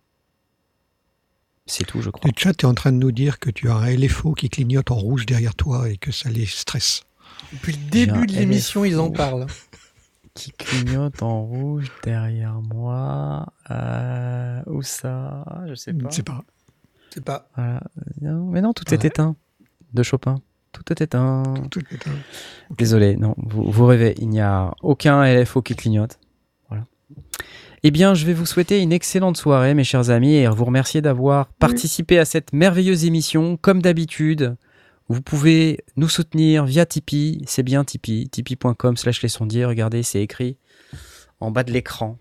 C'est tout, je crois. Le chat est en train de nous dire que tu as un LFO qui clignote en rouge derrière toi et que ça les stresse. Depuis le début de l'émission, ils en parlent. Qui clignote en rouge derrière moi. Euh, où ça? Je sais Je pas. ne sais pas. C'est pas. Voilà. Non, mais non, tout est Ouais. éteint. De Chopin. Tout est éteint. Tout est un- Désolé, non, vous, vous rêvez. Il n'y a aucun LFO qui clignote. Voilà. Eh bien, je vais vous souhaiter une excellente soirée, mes chers amis, et vous remercier d'avoir participé à cette merveilleuse émission, comme d'habitude. Vous pouvez nous soutenir via Tipeee, c'est bien Tipeee, tipeee.com slash les sondiers, regardez, c'est écrit en bas de l'écran.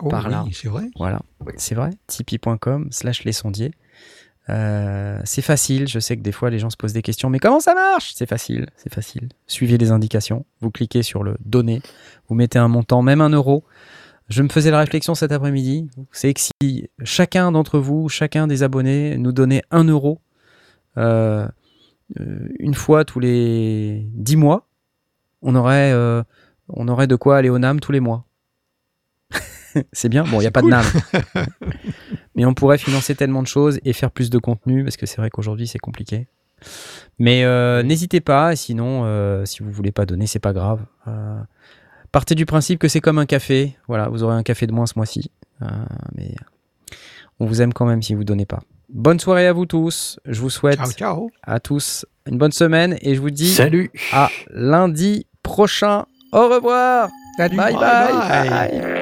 Oh, par là. oui, c'est vrai. Voilà, c'est vrai, tipeee.com slash les sondiers. Euh, c'est facile, je sais que des fois les gens se posent des questions, mais comment ça marche? C'est facile, c'est facile. Suivez les indications, vous cliquez sur le donner, vous mettez un montant, même un euro. Je me faisais la réflexion cet après-midi, c'est que si chacun d'entre vous, chacun des abonnés nous donnait un euro euh, euh, une fois tous les dix mois, on aurait, on aurait de quoi aller au NAM tous les mois. C'est bien, bon, il n'y a pas de NAM. Mais on pourrait financer tellement de choses et faire plus de contenu, parce que c'est vrai qu'aujourd'hui c'est compliqué. Mais euh, n'hésitez pas, et sinon, euh, si vous voulez pas donner, c'est pas grave. Euh, partez du principe que c'est comme un café. Voilà, vous aurez un café de moins ce mois-ci. Euh, mais on vous aime quand même si vous donnez pas. Bonne soirée à vous tous. Je vous souhaite Ciao, ciao. à tous une bonne semaine et je vous dis Salut à lundi prochain. Au revoir. Salut. bye. Bye bye. bye. bye.